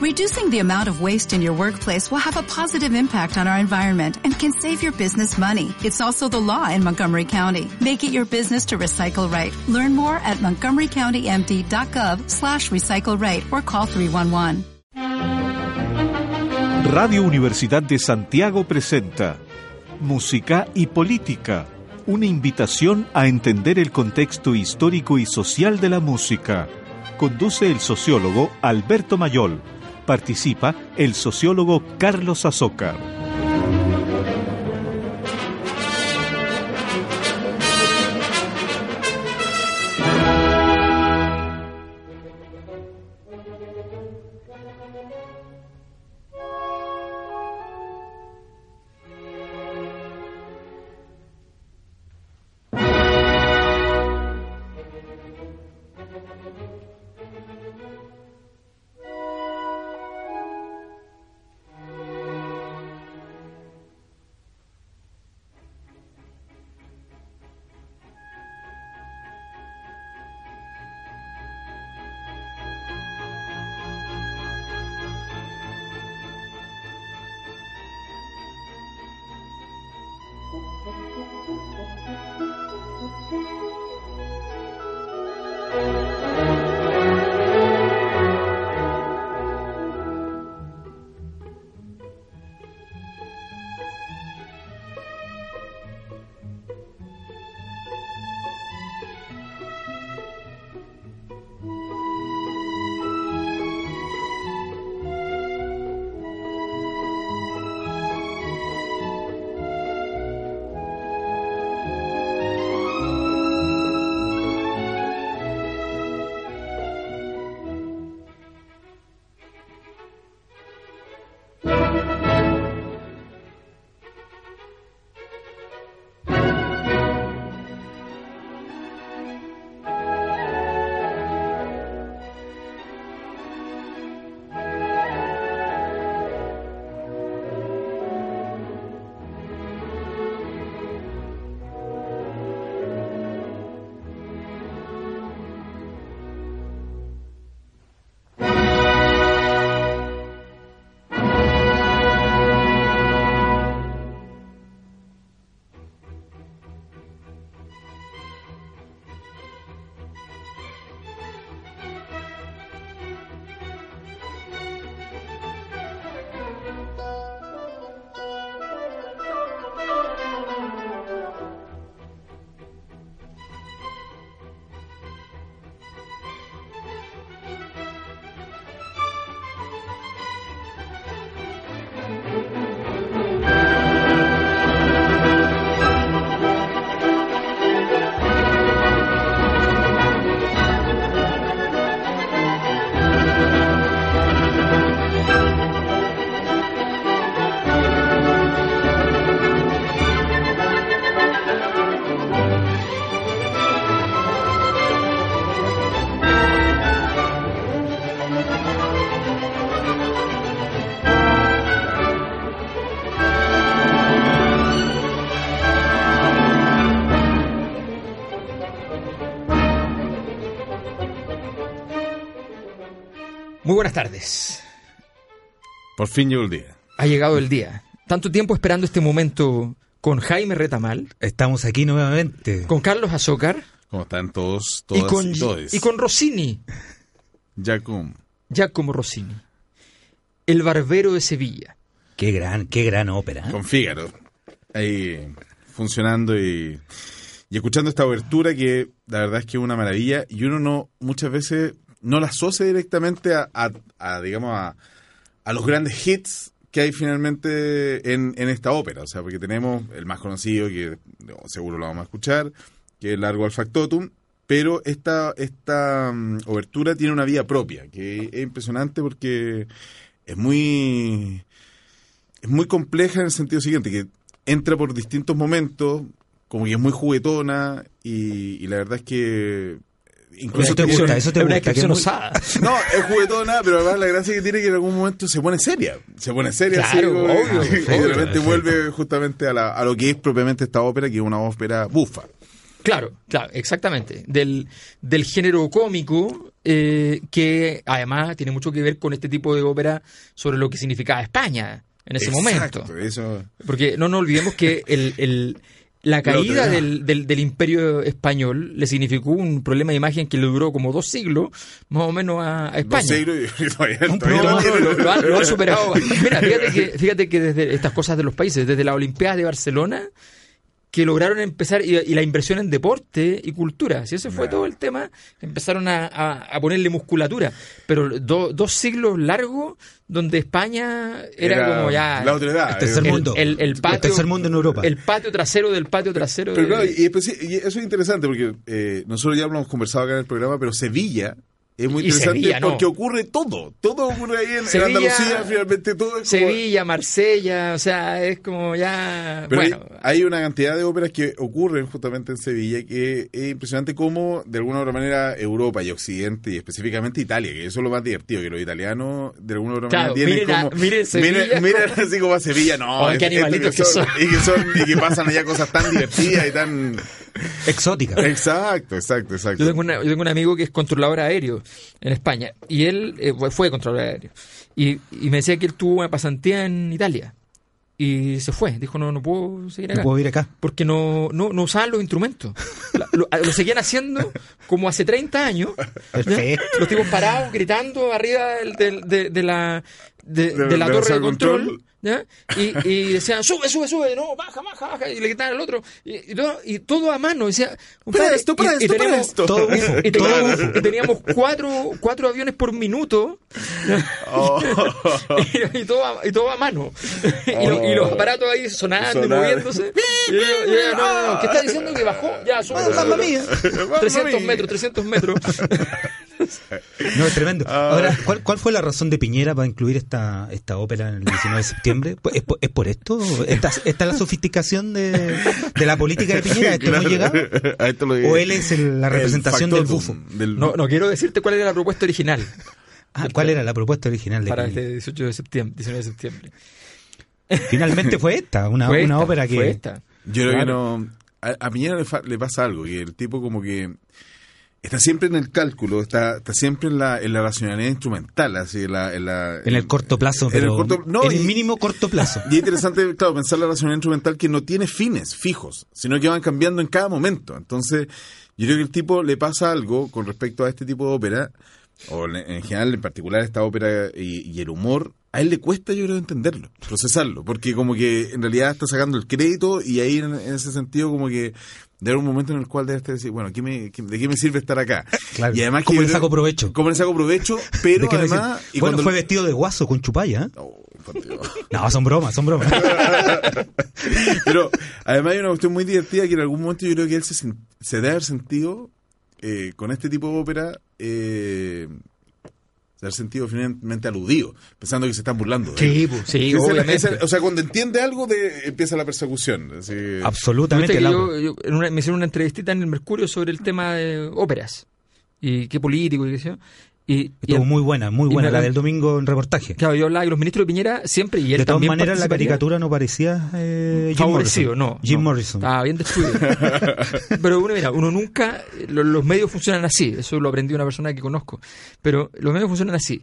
Reducing the amount of waste in your workplace will have a positive impact on our environment and can save your business money. It's also the law in Montgomery County. Make it your business to recycle right. Learn more at montgomerycountymd.gov slash recycle right or call 311. Radio Universidad de Santiago presenta Música y Política, una invitación a entender el contexto histórico y social de la música. Conduce el sociólogo Alberto Mayol. Participa el sociólogo Carlos Azócar. Muy buenas tardes. Por fin llegó el día. Ha llegado el día. Tanto tiempo esperando este momento con Jaime Retamal. Estamos aquí nuevamente. Con Carlos Azócar. ¿Cómo están todos? Todas y, con, y, y con Rossini. Giacomo. Giacomo Rossini. El Barbero de Sevilla. Qué gran, qué gran ópera. Con Fígaro. Ahí funcionando y, y escuchando esta obertura que la verdad es que es una maravilla y uno no muchas veces no la asocia directamente a, a, digamos, a, a, los grandes hits que hay finalmente en, en, esta ópera. O sea, porque tenemos el más conocido, que seguro lo vamos a escuchar, que es Largo al Factotum, pero esta, esta um, obertura tiene una vida propia, que es impresionante porque es muy, es muy compleja en el sentido siguiente, que entra por distintos momentos, como que es muy juguetona, y la verdad es que incluso te gusta, eso te gusta, que no, no, es juguetona, pero además la gracia que tiene es que en algún momento se pone seria, se pone seria, claro, así, obvio, y, de repente vuelve justamente a, la, a lo que es propiamente esta ópera, que es una ópera bufa. Claro, claro, exactamente. Del, del género cómico eh, que además tiene mucho que ver con este tipo de ópera sobre lo que significaba España en ese Exacto, momento. Eso, Porque no nos olvidemos que el, el- la caída del, del- del imperio español le significó un problema de imagen que le duró como dos siglos, más o menos a, a dos España. siglos y todavía, todavía No, lo no, lo, lo han, lo han superado. Mira, fíjate que, fíjate que desde estas cosas de los países, desde las Olimpiadas de Barcelona, que lograron empezar, y, y la inversión en deporte y cultura, si ese fue Claro. todo el tema, empezaron a, a- a ponerle musculatura. Pero do- dos siglos largos donde España era, como ya... La otra edad. El tercer eh, mundo. El, el patio, El tercer mundo en Europa. El patio trasero del patio trasero. Pero de- claro, y, especi- y eso es interesante porque eh, nosotros ya lo hemos conversado acá en el programa, pero Sevilla es muy interesante Sevilla, ¿no? porque ocurre todo. Todo ocurre ahí en, en Sevilla- Andalucía, finalmente todo es como- Sevilla, Marsella, o sea, es como ya... Pero bueno, hay, hay una cantidad de óperas que ocurren justamente en Sevilla que es impresionante cómo, de alguna u otra manera, Europa y Occidente, y específicamente Italia, que eso es lo más divertido, que los italianos, de alguna u otra Claro, manera, tienen miren a- como... miren Sevilla miren, miren así como a Sevilla, no. Oh, qué es- animalitos que son. Y que, son, y que pasan allá cosas tan divertidas y tan... Exótica. Exacto, exacto, exacto. Yo tengo, una- yo tengo un amigo que es controlador aéreo en España y él eh, fue- controlador aéreo y, y me decía que él tuvo una pasantía en Italia y se fue. Dijo, no, no puedo seguir acá. No puedo ir acá. Porque no, no, no usaban los instrumentos. La- Lo, lo seguían haciendo como hace 30 años. Los tipos parados, gritando arriba del- del- de, de la, de, De- de la torre de de control. control. ¿Ya? Y, y decían, sube, sube, sube, no, baja, baja, baja. Y le gritaban al otro. Y, y todo, y todo a mano. Decía, esto, para y- esto, para esto. Teníamos, y teníamos cuatro, cuatro aviones por minuto Oh. y, y todo a, y todo a mano. y, lo- y los aparatos ahí sonando y moviéndose. Y yo, yo, no, no, no, ¿qué está diciendo que bajó? Ya, sube. sube, mamma sube. mía. 300 metros, 300 metros. No, es tremendo. Ah. Ahora, ¿cuál, cuál fue la razón de Piñera para incluir esta, esta ópera en el 19 de septiembre? Pues, ¿Es por, es por esto? ¿Esta, esta es la sofisticación de, de la política de Piñera? ¿A esto hemos llegado? A esto lo- ¿O él es el- la el representación del bufo? del- No, no quiero decirte cuál era la propuesta original Ah, ¿Cuál era la propuesta original de para Piñera? este 18 de septiembre, 19 de septiembre. Finalmente fue esta, una, Fue una esta, ópera que... fue esta. Yo creo que Claro. no. A, a Piñera le, fa- le pasa algo, que el tipo como que está siempre en el cálculo, está, está siempre en la, en la racionalidad instrumental, así en la, en la- En el corto plazo, en el pero corto- no, en el y- mínimo corto plazo. Y es interesante, claro, pensar la racionalidad instrumental que no tiene fines fijos, sino que van cambiando en cada momento. Entonces, yo creo que el tipo le pasa algo con respecto a este tipo de ópera, o en en general, en particular esta ópera y, y el humor, a él le cuesta, yo creo, entenderlo, procesarlo, porque como que en realidad está sacando el crédito y ahí en ese sentido como que de un momento en el cual debe estar decir, bueno, ¿qué me- qué- ¿de qué me sirve estar acá? Claro. Y además ¿Cómo le saco provecho? ¿Cómo le saco provecho? Pero ¿De qué me además... y bueno, cuando- fue vestido de guaso con chupalla. ¿eh? Oh. No, son bromas, son bromas. Pero además hay una cuestión muy divertida que en algún momento yo creo que él se, se debe haber sentido eh, con este tipo de ópera, eh, haber sentido finalmente aludido, pensando que se están burlando. de Sí, él. pues, sí, obviamente. esa- o sea, cuando entiende algo, de, empieza la persecución. así. Absolutamente. Viste que Lauro. yo, yo- en una- me hicieron una entrevistita en el Mercurio sobre el tema de óperas y qué político y qué sé yo. Y, y Estuvo muy buena, muy buena me- la del domingo en reportaje. Claro, yo hablaba que los ministros de Piñera siempre, y él De todas maneras, la caricatura no parecía eh, Jim Morrison. no. Jim no. Morrison. Estaba bien destruido. Pero uno, mira, uno nunca, lo- los medios funcionan así, eso lo aprendí de una persona que conozco, pero los medios funcionan así.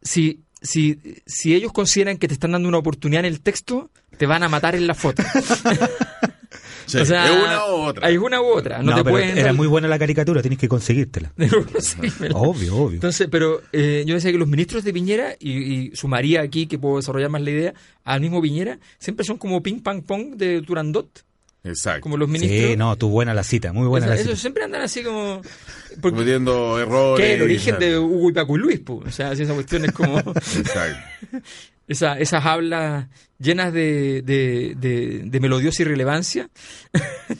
Si, si, si ellos consideran que te están dando una oportunidad en el texto, te van a matar en la foto. Sí, O sea, es una u otra. Hay una u otra. No, No, te pero pueden era muy buena la caricatura, tienes que conseguírtela. Obvio, obvio. Entonces, pero eh, yo decía que los ministros de Piñera, y, y sumaría aquí que puedo desarrollar más la idea, al mismo Piñera, siempre son como ping pang pong de Turandot, Exacto. como los ministros. Sí, no, tu buena la cita, muy buena Eso- la cita. siempre andan así como. Porque, Cometiendo errores. que el origen y- de Hugo y Paco y Luis, po. o sea, si esa cuestión es como Exacto. esa, esas hablas llenas de, de, de, de melodiosa irrelevancia.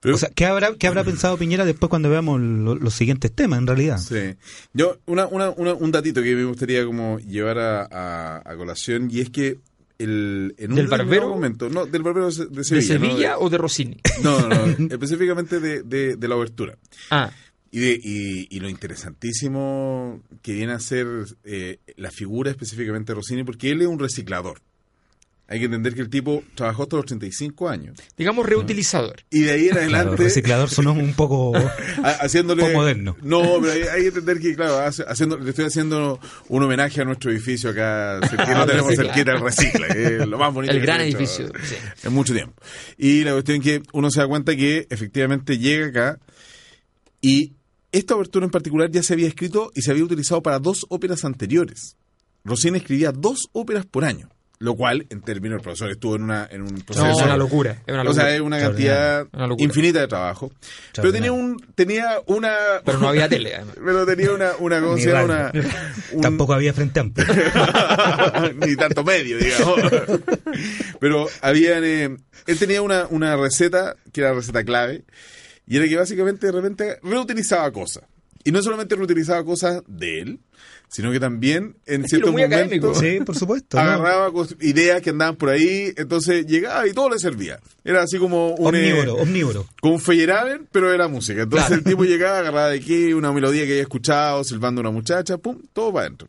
Pero- O sea, ¿qué habrá, ¿qué habrá pensado Piñera después cuando veamos lo- los siguientes temas, en realidad? Sí. Yo, una, una, una- un datito que me gustaría como llevar a, a- a colación, y es que el, en un ¿Del barbero? momento, no, del barbero de ¿De Sevilla. Sevilla ¿no? o de Rossini? No, no, no, específicamente de, de, de la obertura. Ah, Y, de, y, y lo interesantísimo que viene a ser eh, la figura específicamente de Rossini, porque él es un reciclador. Hay que entender que el tipo trabajó hasta los 35 años. Digamos reutilizador. Y de ahí en Claro, adelante, reciclador sonó un poco... ha- haciéndole... poco moderno. No, pero hay, hay que entender que, claro, hace- haciendo, le estoy haciendo un homenaje a nuestro edificio acá, que no tenemos cerquita el Recicla, es lo más bonito El que gran hecho edificio, sí. En mucho tiempo. Y la cuestión es que uno se da cuenta que efectivamente llega acá y esta obertura en particular ya se había escrito y se había utilizado para dos óperas anteriores. Rossini escribía dos óperas por año, lo cual, en términos, el profesor estuvo en, una, en un No, proceso. es una locura. Es una o sea, es una cantidad Una infinita de trabajo. Pero tenía un tenía una Pero no había tele, además. pero tenía una una ¿cómo se. Una- un- Tampoco había frente amplio. ni tanto medio, digamos. Pero habían, eh, él tenía una, una receta que era receta clave y era que básicamente de repente reutilizaba cosas. Y no solamente reutilizaba cosas de él, sino que también en Estilo ciertos muy académico. momentos Sí, por supuesto. agarraba ideas que andaban por ahí, entonces llegaba y todo le servía. Era así como un... eh, Omnívoro, omnívoro. como un Feyerabend, pero era música. Entonces Claro. el tipo llegaba, agarraba de aquí una melodía que había escuchado, silbando a una muchacha, pum, todo para adentro.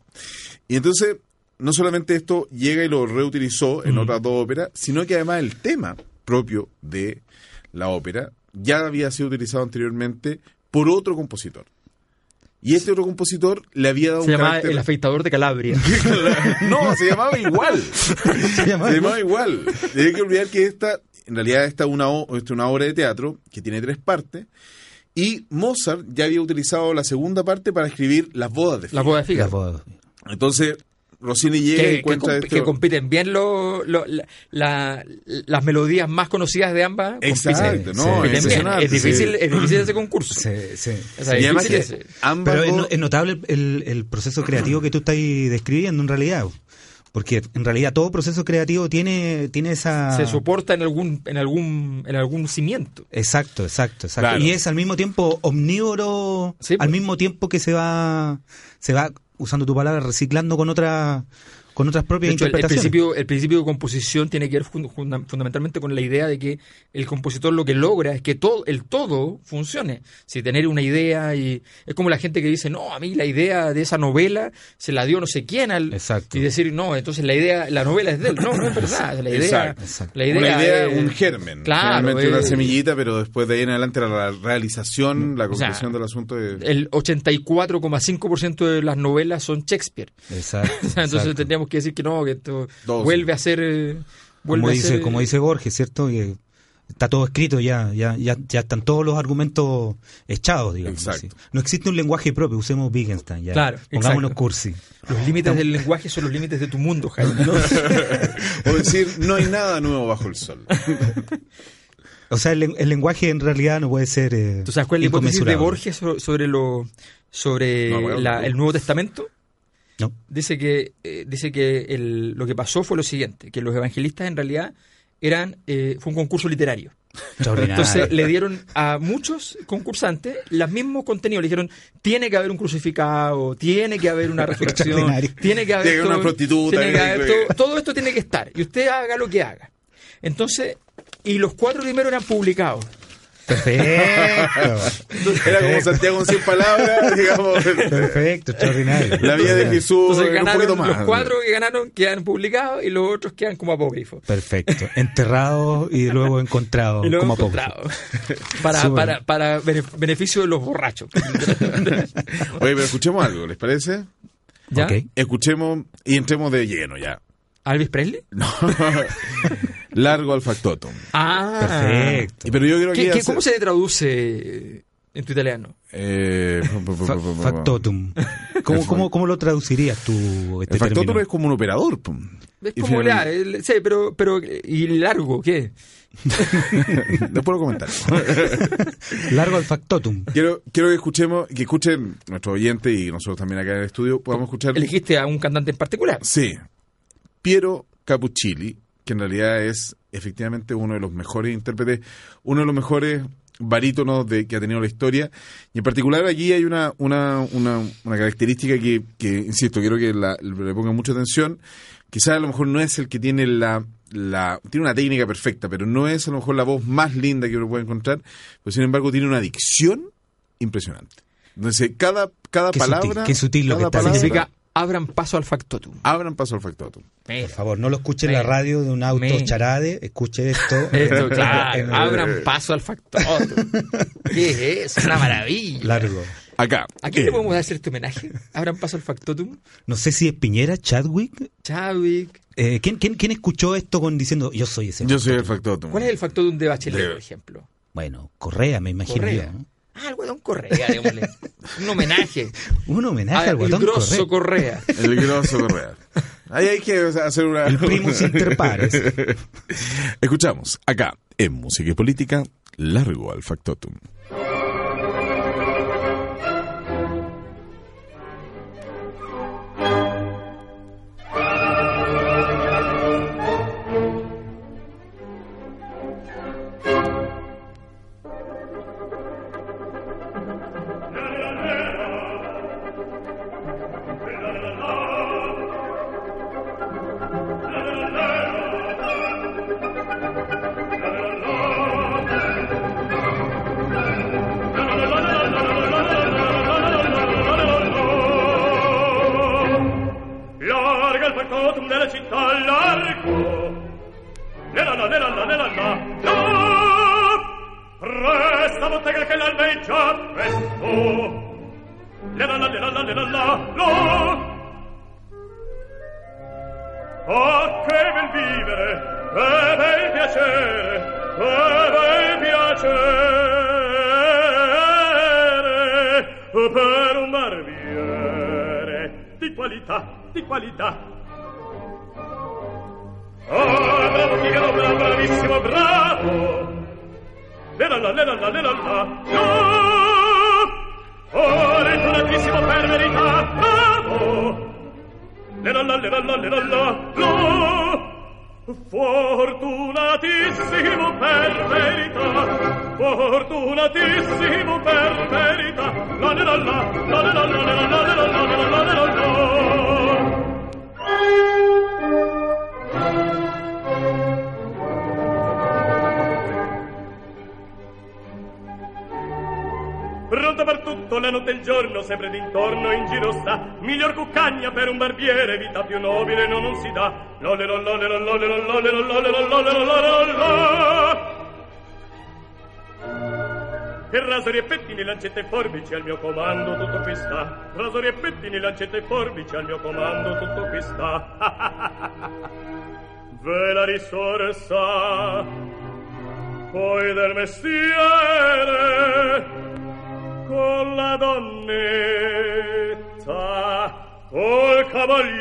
Y entonces, no solamente esto llega y lo reutilizó en otras dos óperas, sino que además el tema propio de la ópera ya había sido utilizado anteriormente por otro compositor. Y este otro compositor le había dado Se un llamaba carácter... El afeitador de Calabria. no, se llamaba igual. Se llama- Se llamaba igual. Hay que olvidar que esta, en realidad, esta es una, obra de teatro que tiene tres partes. Y Mozart ya había utilizado la segunda parte para escribir las bodas de La Figaro. boda de Fígaro. Entonces, Rossini llega y Que, que, encuentra comp- que compiten bien lo- lo- la- la- las melodías más conocidas de ambas. Exacto, compiten- no, compiten bien. impresionante, Es difícil, sí. es difícil ese concurso. Sí, sí. O sea, y además que ese- ambas Pero es, es notable el, el proceso creativo que tú estás describiendo en realidad. Porque en realidad todo proceso creativo tiene, tiene esa... se soporta en algún, en algún, en algún cimiento. Exacto, exacto, exacto. Claro. Y es al mismo tiempo omnívoro, Sí, al pues. mismo tiempo que se va, se va, usando tu palabra, reciclando con otra, con otras propias De hecho, el, el interpretaciones. principio, el principio de composición tiene que ver fun- funda- fundamentalmente con la idea de que el compositor lo que logra es que todo el todo funcione. Si tener una idea y es como la gente que dice, no, a mí la idea de esa novela se la dio no sé quién al Exacto. y decir, no, entonces la idea, la novela es de él. No, no es verdad. La idea, Exacto. Exacto. la idea, una idea, es- un germen. Claro, Realmente una es- semillita, pero después de ahí en adelante la, la realización, la O sea, conclusión del asunto de... El 84,5% de las novelas son Shakespeare. Exacto, Entonces exacto. Tendríamos que decir que no, que esto Dos. vuelve a ser... eh, vuelve como a dice, ser, como eh, dice Borges, ¿cierto? Y está todo escrito ya, ya, ya, ya están todos los argumentos echados, digamos. Exacto. así. No existe un lenguaje propio, usemos Wittgenstein ya. Claro, Pongámonos exacto. cursi. Los límites del lenguaje son los límites de tu mundo, Jaime. ¿no? O decir, no hay nada nuevo bajo el sol. O sea, el, el lenguaje en realidad no puede ser eh, ¿Tú sabes cuál es la hipótesis de. Borges so- sobre lo sobre No, bueno, la- no. el Nuevo Testamento? No. Dice que eh, dice que el- lo que pasó fue lo siguiente, que los evangelistas en realidad eran eh, fue un concurso literario. Entonces le dieron a muchos concursantes los mismos contenidos. Le dijeron, tiene que haber un crucificado, tiene que haber una resurrección, tiene que haber, una todo- prostituta, tiene que haber todo, todo esto tiene que estar. Y usted haga lo que haga. Entonces, y los cuatro primeros eran publicados. Perfecto. Era como Santiago en 100 palabras, digamos. Perfecto, extraordinario. La vida de Jesús Entonces un poquito más. los cuatro que ganaron quedan publicados y los otros quedan como apócrifos. Perfecto. Enterrados y luego encontrados como apócrifos. encontrados. para, para, para bene- beneficio de los borrachos. Oye, pero escuchemos algo, ¿les parece? ¿Ya? Ok. Escuchemos y entremos de lleno ya. ¿Alvis Presley? No. Largo al factotum. Ah, Perfecto. Pero yo creo ¿Qué- que... qué- ¿Cómo se traduce en tu italiano? Eh, Fa- factotum. ¿Cómo, cómo, ¿Cómo lo traducirías tú este El factotum término? es como un operador. Es como finalmente- la, el- sí, pero, pero, ¿y largo qué? Después lo comentar. Largo al factotum. quiero, quiero que escuchemos, que escuchen nuestro oyente y nosotros también acá en el estudio, podamos escuchar... ¿Elegiste a un cantante en particular? Sí. Piero Capuccilli, que en realidad es efectivamente uno de los mejores intérpretes, uno de los mejores barítonos de, que ha tenido la historia. Y en particular aquí hay una, una, una, una característica que, que, insisto, quiero que la- le pongan mucha atención. Quizás a lo mejor no es el que tiene la, la... Tiene una técnica perfecta, pero no es a lo mejor la voz más linda que uno puede encontrar. Pero sin embargo tiene una dicción impresionante. Entonces, cada, cada Qué palabra... sutil, qué sutil lo que está palabra- Significa abran paso al factotum. Abran paso al factotum. Por favor, no lo escuche en la radio de un auto Mira. charade, escuche esto. Esto, claro, abran paso al factotum. ¿Qué es? Una maravilla. largo. Acá. ¿A quién eh, le podemos hacer este homenaje? Abran paso al factotum. No sé si es Piñera, Chadwick. Chadwick. Eh, ¿quién, quién, quién escuchó esto con diciendo yo soy ese? Yo soy el factotum. ¿Cuál es el factotum de Bachelet, De- por ejemplo? Bueno, Correa, me imagino Correa. yo. ¿no? Ah, el Guadón Correa, démosle. Un homenaje. Un homenaje al el guatón grosso Correa. Correa. El grosso Correa. Ahí hay que hacer una. El primus inter pares. Escuchamos acá, en Música y Política, largo al factotum. Lera la, lera la, lera la, no! Oh, ritornatissimo per verità, bravo! Lera la, lera la, lera la, no! Fortunatissimo per verità, fortunatissimo per verità, la lera la, la lera la, lera la, lera la, lera la, lera la. Tutto, la notte e il giorno, sempre d'intorno in giro sta. Miglior cuccagna per un barbiere, vita più nobile no, non si dà. Lolero, lolero, lolero, lolero, lolero, lolero, lolero, lolero. E rasori e pettini, lancette e forbici al mio comando, tutto qui sta. Rasori e pettini, lancette e forbici al mio comando, tutto qui sta. Ve la risorsa, poi del mestiere, con la donnetta, col cavaliere,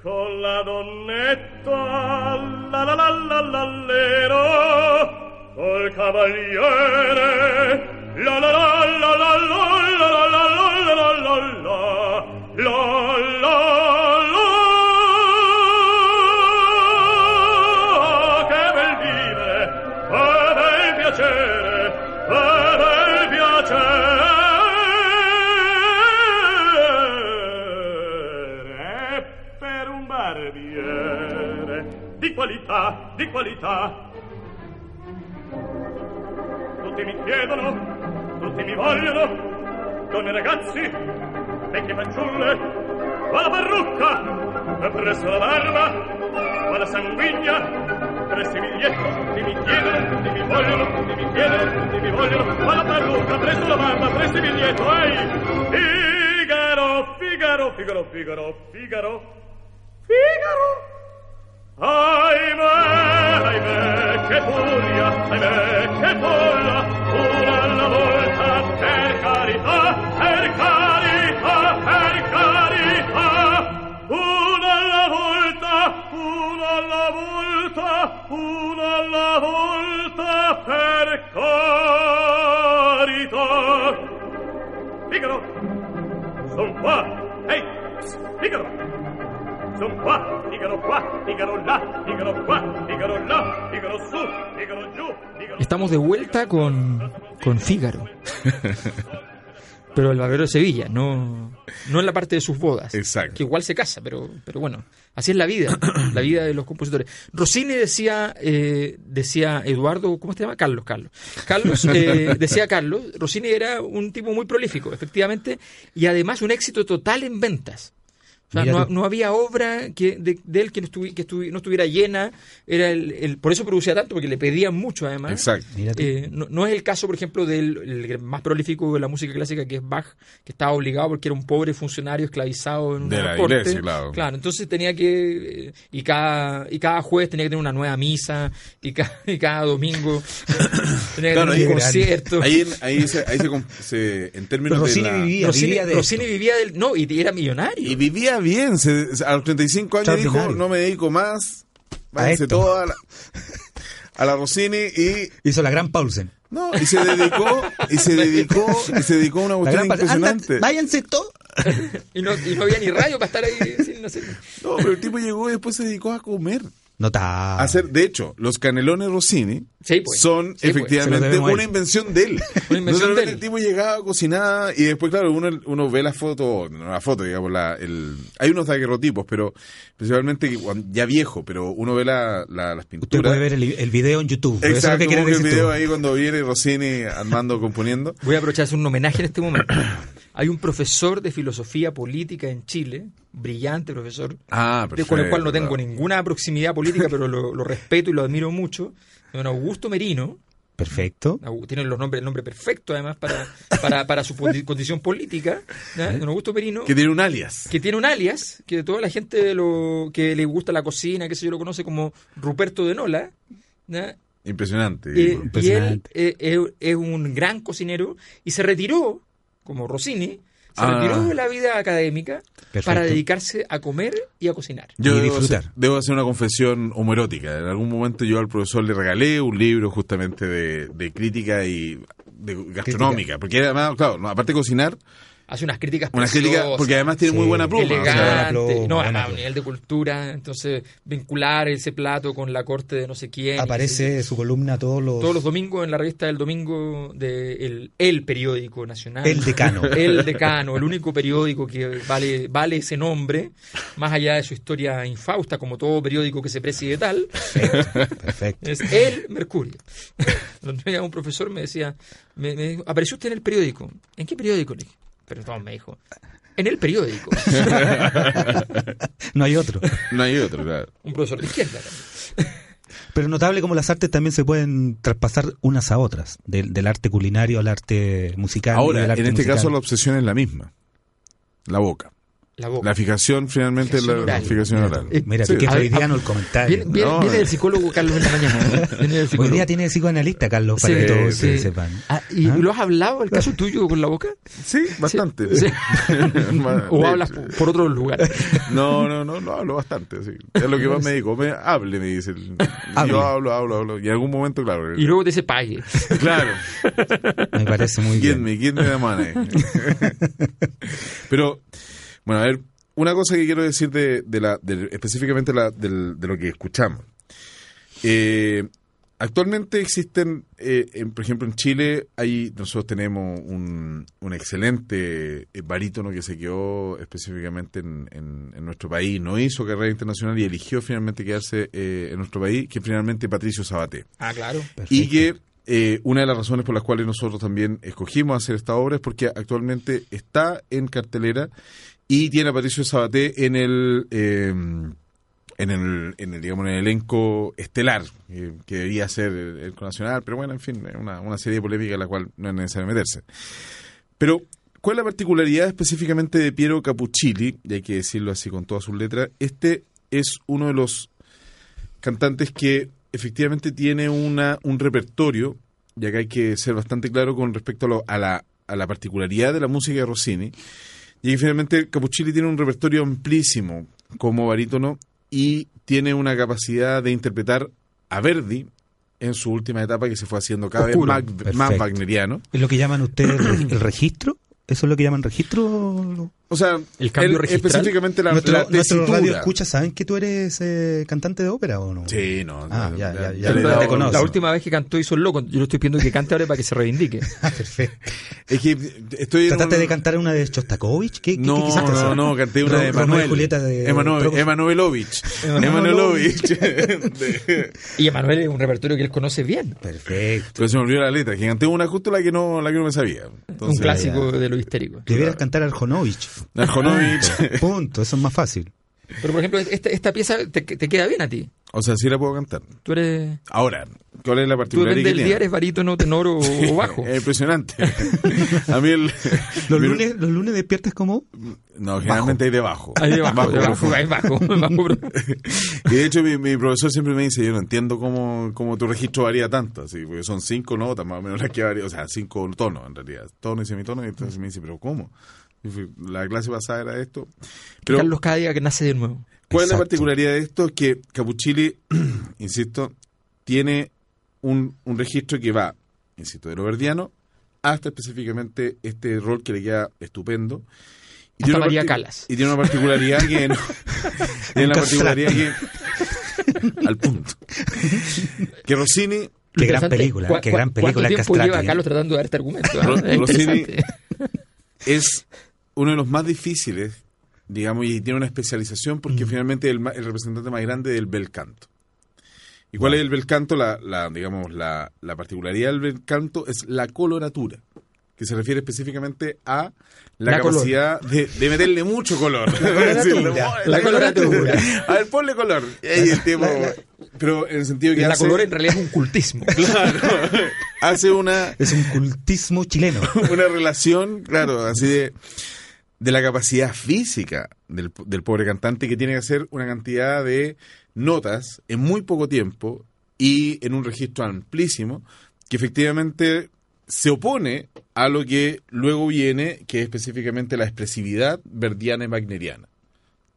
con la donnetta, la la la la la lero, col cavaliere, la la la la la la la la la la la la la la la qualità, di qualità. Tutti mi chiedono, tutti mi vogliono, donne e ragazzi, vecchie fanciulle, va la parrucca, e presso la barba, va la sanguigna, presso il biglietto, tutti mi chiedono, tutti mi vogliono, tutti mi chiedono, tutti mi vogliono, va la parrucca, presso la barba, presso il biglietto, ehi! Figaro, Figaro, Figaro, Figaro, Figaro, Figaro! Figaro, son qua, ehi, psst, Figaro, Son qua, Figaro qua, Figaro là, Figaro qua, Figaro là, Figaro su, Figaro giù, Figaro... Estamos de vuelta con, con Fígaro. Pero el barbero de Sevilla, no, no en la parte de sus bodas. Exacto. Que igual se casa, pero, pero bueno, así es la vida, la vida de los compositores. Rossini decía, eh, decía Eduardo, ¿cómo se llama? Carlos, Carlos. Carlos, eh, decía Carlos, Rossini era un tipo muy prolífico, efectivamente, y además un éxito total en ventas. O sea, no, no había obra que, de, de él que, no, estuvi- que estuvi- no estuviera llena. Era el, el- por eso producía tanto, porque le pedían mucho además. Exacto. Eh, no, no es el caso, por ejemplo, del el más prolífico de la música clásica, que es Bach, que estaba obligado porque era un pobre funcionario esclavizado en De la corte. iglesia, claro. entonces tenía que. eh, y cada y cada jueves tenía que tener una nueva misa, y, ca- y cada domingo tenía que Claro, tener un concierto. Ahí, en- ahí, se, ahí se, se- en términos Pero de Rossini la- vivía, Rossini, vivía de Rossini esto. vivía del. No, y era millonario. Y vivía bien. se- a los 35 años dijo, no me dedico más. Váyanse esto. todo a la, a la Rossini y... Hizo la gran Paulsen. No, y se dedicó, y se dedicó, y se dedicó a una cuestión. Anda, impresionante. váyanse todos. Y no, y no había ni radio para estar ahí. sin- no sé. No, pero el tipo llegó y después se dedicó a comer. Hacer, de hecho, los canelones Rossini Sí, pues. son Sí, pues. efectivamente a una invención de él. Una invención de él. El tipo llegaba, cocinaba y después, claro, uno, uno ve la foto, no la foto, digamos, la, el, hay unos daguerrotipos, pero principalmente ya viejo, pero uno ve la, la- las pinturas. Usted puede ver el, el video en YouTube. Eso es lo Exacto, que quiere que el decir video tú. ahí cuando viene Rossini armando, componiendo. Voy a aprovechar hacer un homenaje en este momento. Hay un profesor de filosofía política en Chile, brillante profesor, Ah, de- con el cual no tengo ninguna proximidad política, pero lo, lo respeto y lo admiro mucho. Don Augusto Merino, Perfecto. Tiene los nombres, el nombre perfecto además para, para, para su condi- condición política. ¿ya? Don Augusto Merino, Que tiene un alias. que tiene un alias, que toda la gente lo, que le gusta la cocina, que se yo, lo conoce como Ruperto de Nola. ¿ya? Impresionante. Eh, y él Impresionante. eh, eh, es un gran cocinero y se retiró, como Rossini, se Ah. retiró de la vida académica Perfecto. para dedicarse a comer y a cocinar. Yo y debo disfrutar. hacer, debo hacer una confesión homoerótica. En algún momento yo al profesor le regalé un libro justamente de, de crítica y de gastronómica. Porque además, claro, aparte de cocinar, Hace unas críticas una crítica, preciosas, porque además tiene muy buena pluma. o sea, elegante, pluma, no, buena a nivel de cultura, entonces vincular ese plato con la corte de no sé quién. Aparece su columna todos los. todos los domingos en la revista del domingo de el, el periódico nacional. El Decano. El Decano, el único periódico que vale, vale ese nombre, más allá de su historia infausta, como todo periódico que se preside tal, Perfecto. es el Mercurio. Día un profesor me decía, me, me dijo, apareció usted en el periódico. ¿En qué periódico? Le dije, perdón, me dijo. En el periódico. No hay otro. No hay otro, claro. Un profesor de izquierda. también. Pero notable como las artes también se pueden traspasar unas a otras. Del, del arte culinario al arte musical. y Ahora, del arte en este musical. caso la obsesión es la misma. La boca. La boca. La fijación finalmente es la, Fijación la oral. fijación oral. Eh, Mira, Sí. qué freudiano el comentario. Viene, viene- No, viene no. del psicólogo Carlos en la mañana. ¿eh? Viene del Hoy psicólogo. día tiene psicoanalista, Carlos, para Sí, que todos sí. se sepan. Ah, ¿Y ¿Ah? lo has hablado el caso tuyo con la boca? Sí, bastante. Sí. ¿O hablas por, otros lugares? No, no, no, no hablo bastante. Sí. Es lo que más me digo. Me, hable, me dice. el- Hable. Yo hablo, hablo, hablo. Y en algún momento, claro. Y luego te dice pague. Claro. Me parece muy ¿Quién bien. me, quién me da mano? Pero, bueno, a ver, una cosa que quiero decir de, de la, de- específicamente la, del- de lo que escuchamos. Eh, actualmente existen, eh, en- por ejemplo, en Chile, hay, nosotros tenemos un, un excelente eh, barítono que se quedó específicamente en, en- en nuestro país, no hizo carrera internacional y eligió finalmente quedarse eh, en nuestro país, que finalmente Patricio Sabaté. Ah, claro. Y que eh, una de las razones por las cuales nosotros también escogimos hacer esta obra es porque actualmente está en cartelera y tiene a Patricio Sabaté en el, eh, en el, en el, digamos, en el elenco estelar, eh, que debería ser el, el nacional, pero bueno, en fin, una, una serie polémica en la cual no es necesario meterse. Pero, ¿cuál es la particularidad específicamente de Piero Capuccilli? Y hay que decirlo así con todas sus letras. Este es uno de los cantantes que efectivamente tiene una, un repertorio, y acá hay que ser bastante claro con respecto a, lo- a la, a la particularidad de la música de Rossini, y finalmente Capuccilli tiene un repertorio amplísimo como barítono y tiene una capacidad de interpretar a Verdi en su última etapa que se fue haciendo cada Oscuro. vez más, más wagneriano. ¿Es lo que llaman ustedes el, el registro? ¿Eso es lo que llaman registro? O sea, El cambio el- específicamente la, Nuestro, la nuestro radio escucha, ¿saben que tú eres eh, cantante de ópera o no? Sí, no. Ah, ya, ya, ya, ya dado- te conozco. La última vez que cantó hizo el loco. Yo le estoy pidiendo que cante ahora para que se reivindique. Ah, perfecto. Es que estoy ¿Trataste un- de cantar una de Shostakovich? ¿Qué, qué- No, qué no, hacer? no, canté una Ro- de Emanuel. Julieta de Emanuel. Emanuelovich. Emanuelovich. Y Emanuel es un repertorio que él conoce bien. Perfecto. Pero se me olvidó la letra, que canté una justo la que no, la que no me sabía. Entonces, un clásico de lo histérico. Debieras cantar Arjonovich. Narjonovich. Punto, eso es más fácil. Pero, por ejemplo, esta, esta pieza te, te queda bien a ti. O sea, sí la puedo cantar. Tú eres... Ahora, ¿cuál es la Tú particularidad depende que del día, eres barítono, tenor o, o bajo. Es impresionante. A mí el... ¿Los mi- lunes, ¿Los lunes despiertas como? No, generalmente hay de bajo. Ahí de bajo, de bajo, ahí bajo, bajo, bro. Y de hecho mi, mi profesor siempre me dice, yo no entiendo cómo, cómo tu registro varía tanto, así, porque son cinco notas más o menos las que varían, o sea, cinco tonos en realidad, tono y semitono, y entonces me dice, pero ¿cómo? La clase pasada era esto. Pero, Carlos día que nace de nuevo. ¿cuál es la particularidad de esto? Que Capuchilli, insisto, tiene un, un registro que va, insisto, de lo verdiano hasta específicamente este rol que le queda estupendo. Y Hasta tiene una María partic- Calas. Y tiene una particularidad que no, tiene una particularidad que al punto. Que Rossini Qué gran película, ¿cuá- qué gran película ¿Cuánto tiempo Castrati, lleva eh? Carlos tratando de dar este argumento? Rossini- es uno de los más difíciles, digamos, y tiene una especialización porque finalmente es el, el representante más grande del bel canto. ¿Y cuál es el bel canto? La, la, digamos, la, la particularidad del bel canto es la coloratura, que se refiere específicamente a la, capacidad de, de meterle mucho color. coloratura. La coloratura. A ver, ponle color. Y el tipo- pero en el sentido que La hace, color en realidad es un cultismo. claro, hace una, Es un cultismo chileno. una relación, claro, así de, de la capacidad física del, del pobre cantante que tiene que hacer una cantidad de notas en muy poco tiempo y en un registro amplísimo que efectivamente se opone a lo que luego viene, que es específicamente la expresividad verdiana y wagneriana,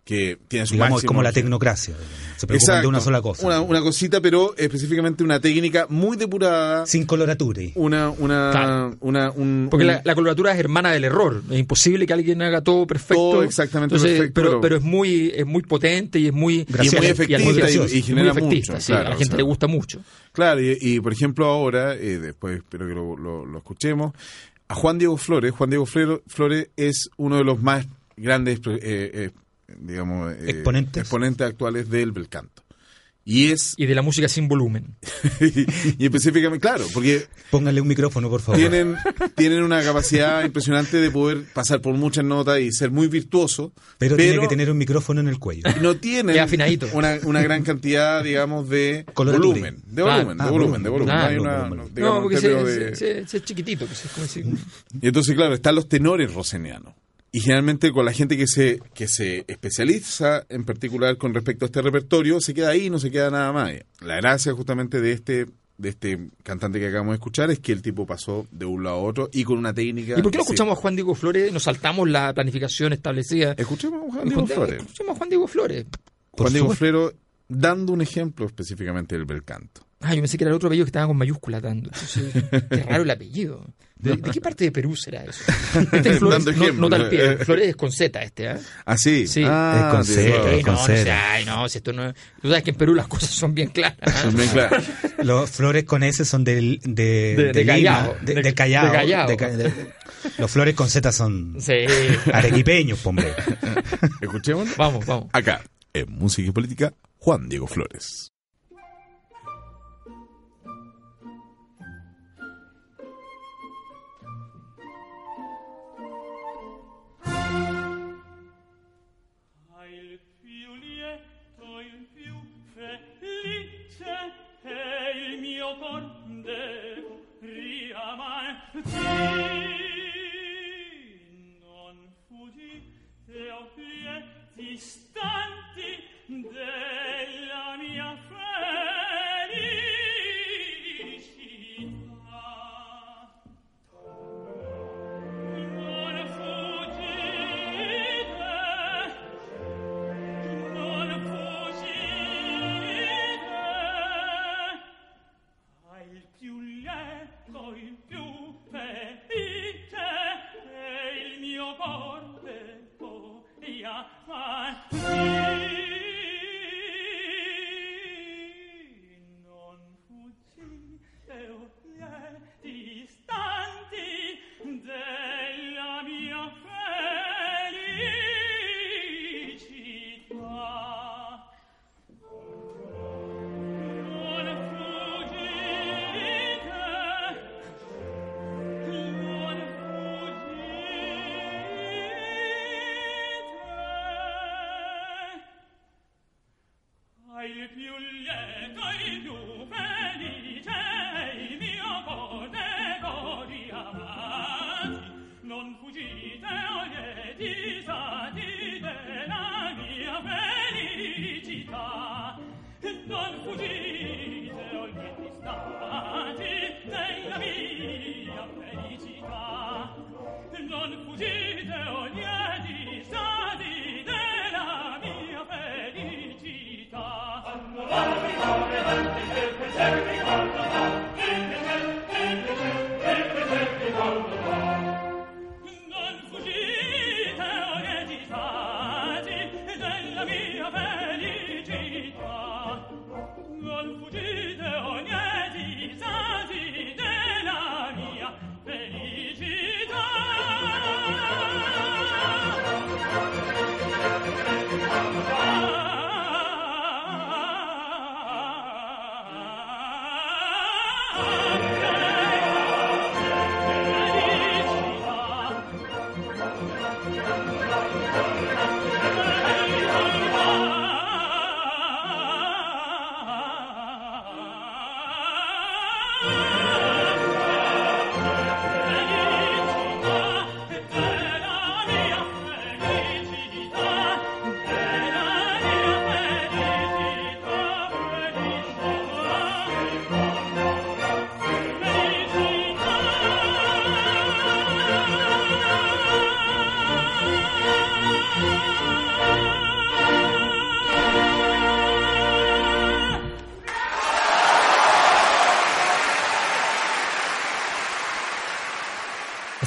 que tiene su Digamos, es máximo como la tecnocracia. Se preocupan de una sola cosa. Una, una cosita, pero específicamente una técnica muy depurada. Sin coloratura. Una, una, Claro. una, un, Porque un- la, la coloratura es hermana del error. Es imposible que alguien haga todo perfecto. Todo exactamente Entonces, perfecto, Pero, pero- es muy es muy potente y es muy, Graciosa. y muy y efectiva muy y, y muy genera efectista, mucho. sí, claro, a la o gente sea, le gusta mucho. Claro, y, y, por ejemplo ahora, eh, después espero que lo, lo- lo escuchemos, a Juan Diego Flores. Juan Diego Flores es uno de los más grandes, eh, eh, digamos, eh, Exponentes. exponentes actuales del bel canto. Y es, Y de la música sin volumen. y específicamente, claro, porque Póngale un micrófono, por favor. tienen, tienen una capacidad impresionante de poder pasar por muchas notas y ser muy virtuoso, pero, tiene que tener un micrófono en el cuello. no tienen una, una gran cantidad, digamos, de volumen. De volumen, de Ah, volumen, de volumen. volumen. No hay Ah, una, volumen. no, digamos, no, porque en se, términos se- de- se- se es chiquitito. pues, es como si- Y entonces, claro, están los tenores rosenianos. Y generalmente con la gente que se, que se especializa en particular con respecto a este repertorio, se queda ahí, no se queda nada más. La gracia justamente de este de este cantante que acabamos de escuchar es que el tipo pasó de un lado a otro y con una técnica... ¿Y por qué no sí. escuchamos a Juan Diego Flores? Nos saltamos la planificación establecida. Escuchemos a Juan Diego Flores. Escuchemos a Juan Diego Flores. Por Juan Diego. Flores dando un ejemplo específicamente del bel canto. Ah, yo pensé que era el otro apellido que estaba con mayúscula dando. Entonces, qué raro el apellido. ¿De, de qué parte de Perú será eso? Este es Flores, Dando no, ejemplo. no tal pie. Flores es con Z este, ¿ah? Ah, sí. Sí. Ah, Es con sí, es Sí, con no, sé, ay, no, si esto no... Tú sabes que en Perú las cosas son bien claras. ¿ah? Bien claro. Los flores con S son del, de, De- de Lima, Callao. de, De- del Callao. de Callao. de Ca- de- los flores con Z son Sí. arequipeños, hombre. Escuchemos. Vamos, vamos. Acá, en Música y Política, Juan Diego Flores. Istanti della mia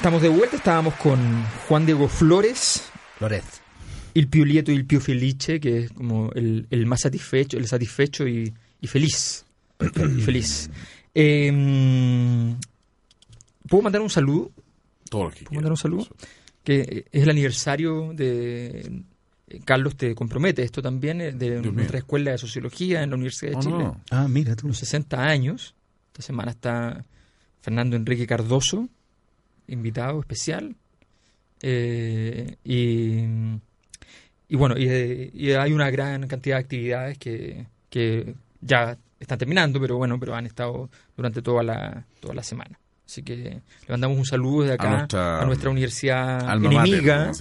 Estamos de vuelta, estábamos con Juan Diego Flores, Flores. el Pio Lieto y el Pio Felice, que es como el, el más satisfecho, el satisfecho y, y feliz. Y feliz. Eh, ¿Puedo mandar un saludo? Todo lo que ¿Puedo mandar un saludo? Que es el aniversario de eh, Carlos te compromete esto también eh, de nuestra escuela de sociología en la Universidad de Oh, Chile. no. Ah, mira tú. Los 60 años. Esta semana está Fernando Enrique Cardoso, invitado especial. Eh, y, y bueno, y, y hay una gran cantidad de actividades que, que ya están terminando, pero bueno, pero han estado durante toda la, toda la semana. Así que le mandamos un saludo desde acá a nuestra, nuestra universidad Alma mater, enemiga.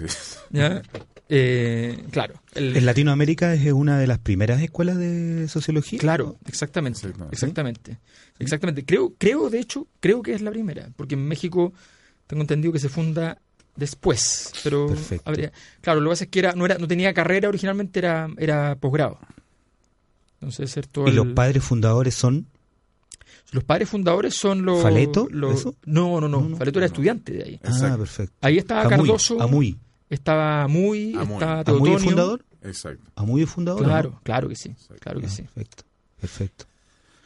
Eh, claro. el- En Latinoamérica es una de las primeras escuelas de sociología. Claro, exactamente, Exactamente. exactamente, exactamente. Creo, creo, de hecho, creo que es la primera, porque en México tengo entendido que se funda después, pero Perfecto. habría- claro, lo que pasa es que era, no era, no tenía carrera originalmente, era, era posgrado. Entonces, ser todo Y el- los padres fundadores son. los padres fundadores son los. ¿Faleto? los- ¿Eso? No, no, no, No, no. Faleto era estudiante de ahí. Ah, Exacto. perfecto. Ahí estaba Camuy, Cardoso, Amuy. estaba Muy, Amuy. estaba ¿Amuy Teotonio. es fundador? Exacto. ¿Amuy es fundador? Claro, ¿no? claro que sí, claro que Ah, sí. Perfecto. Perfecto.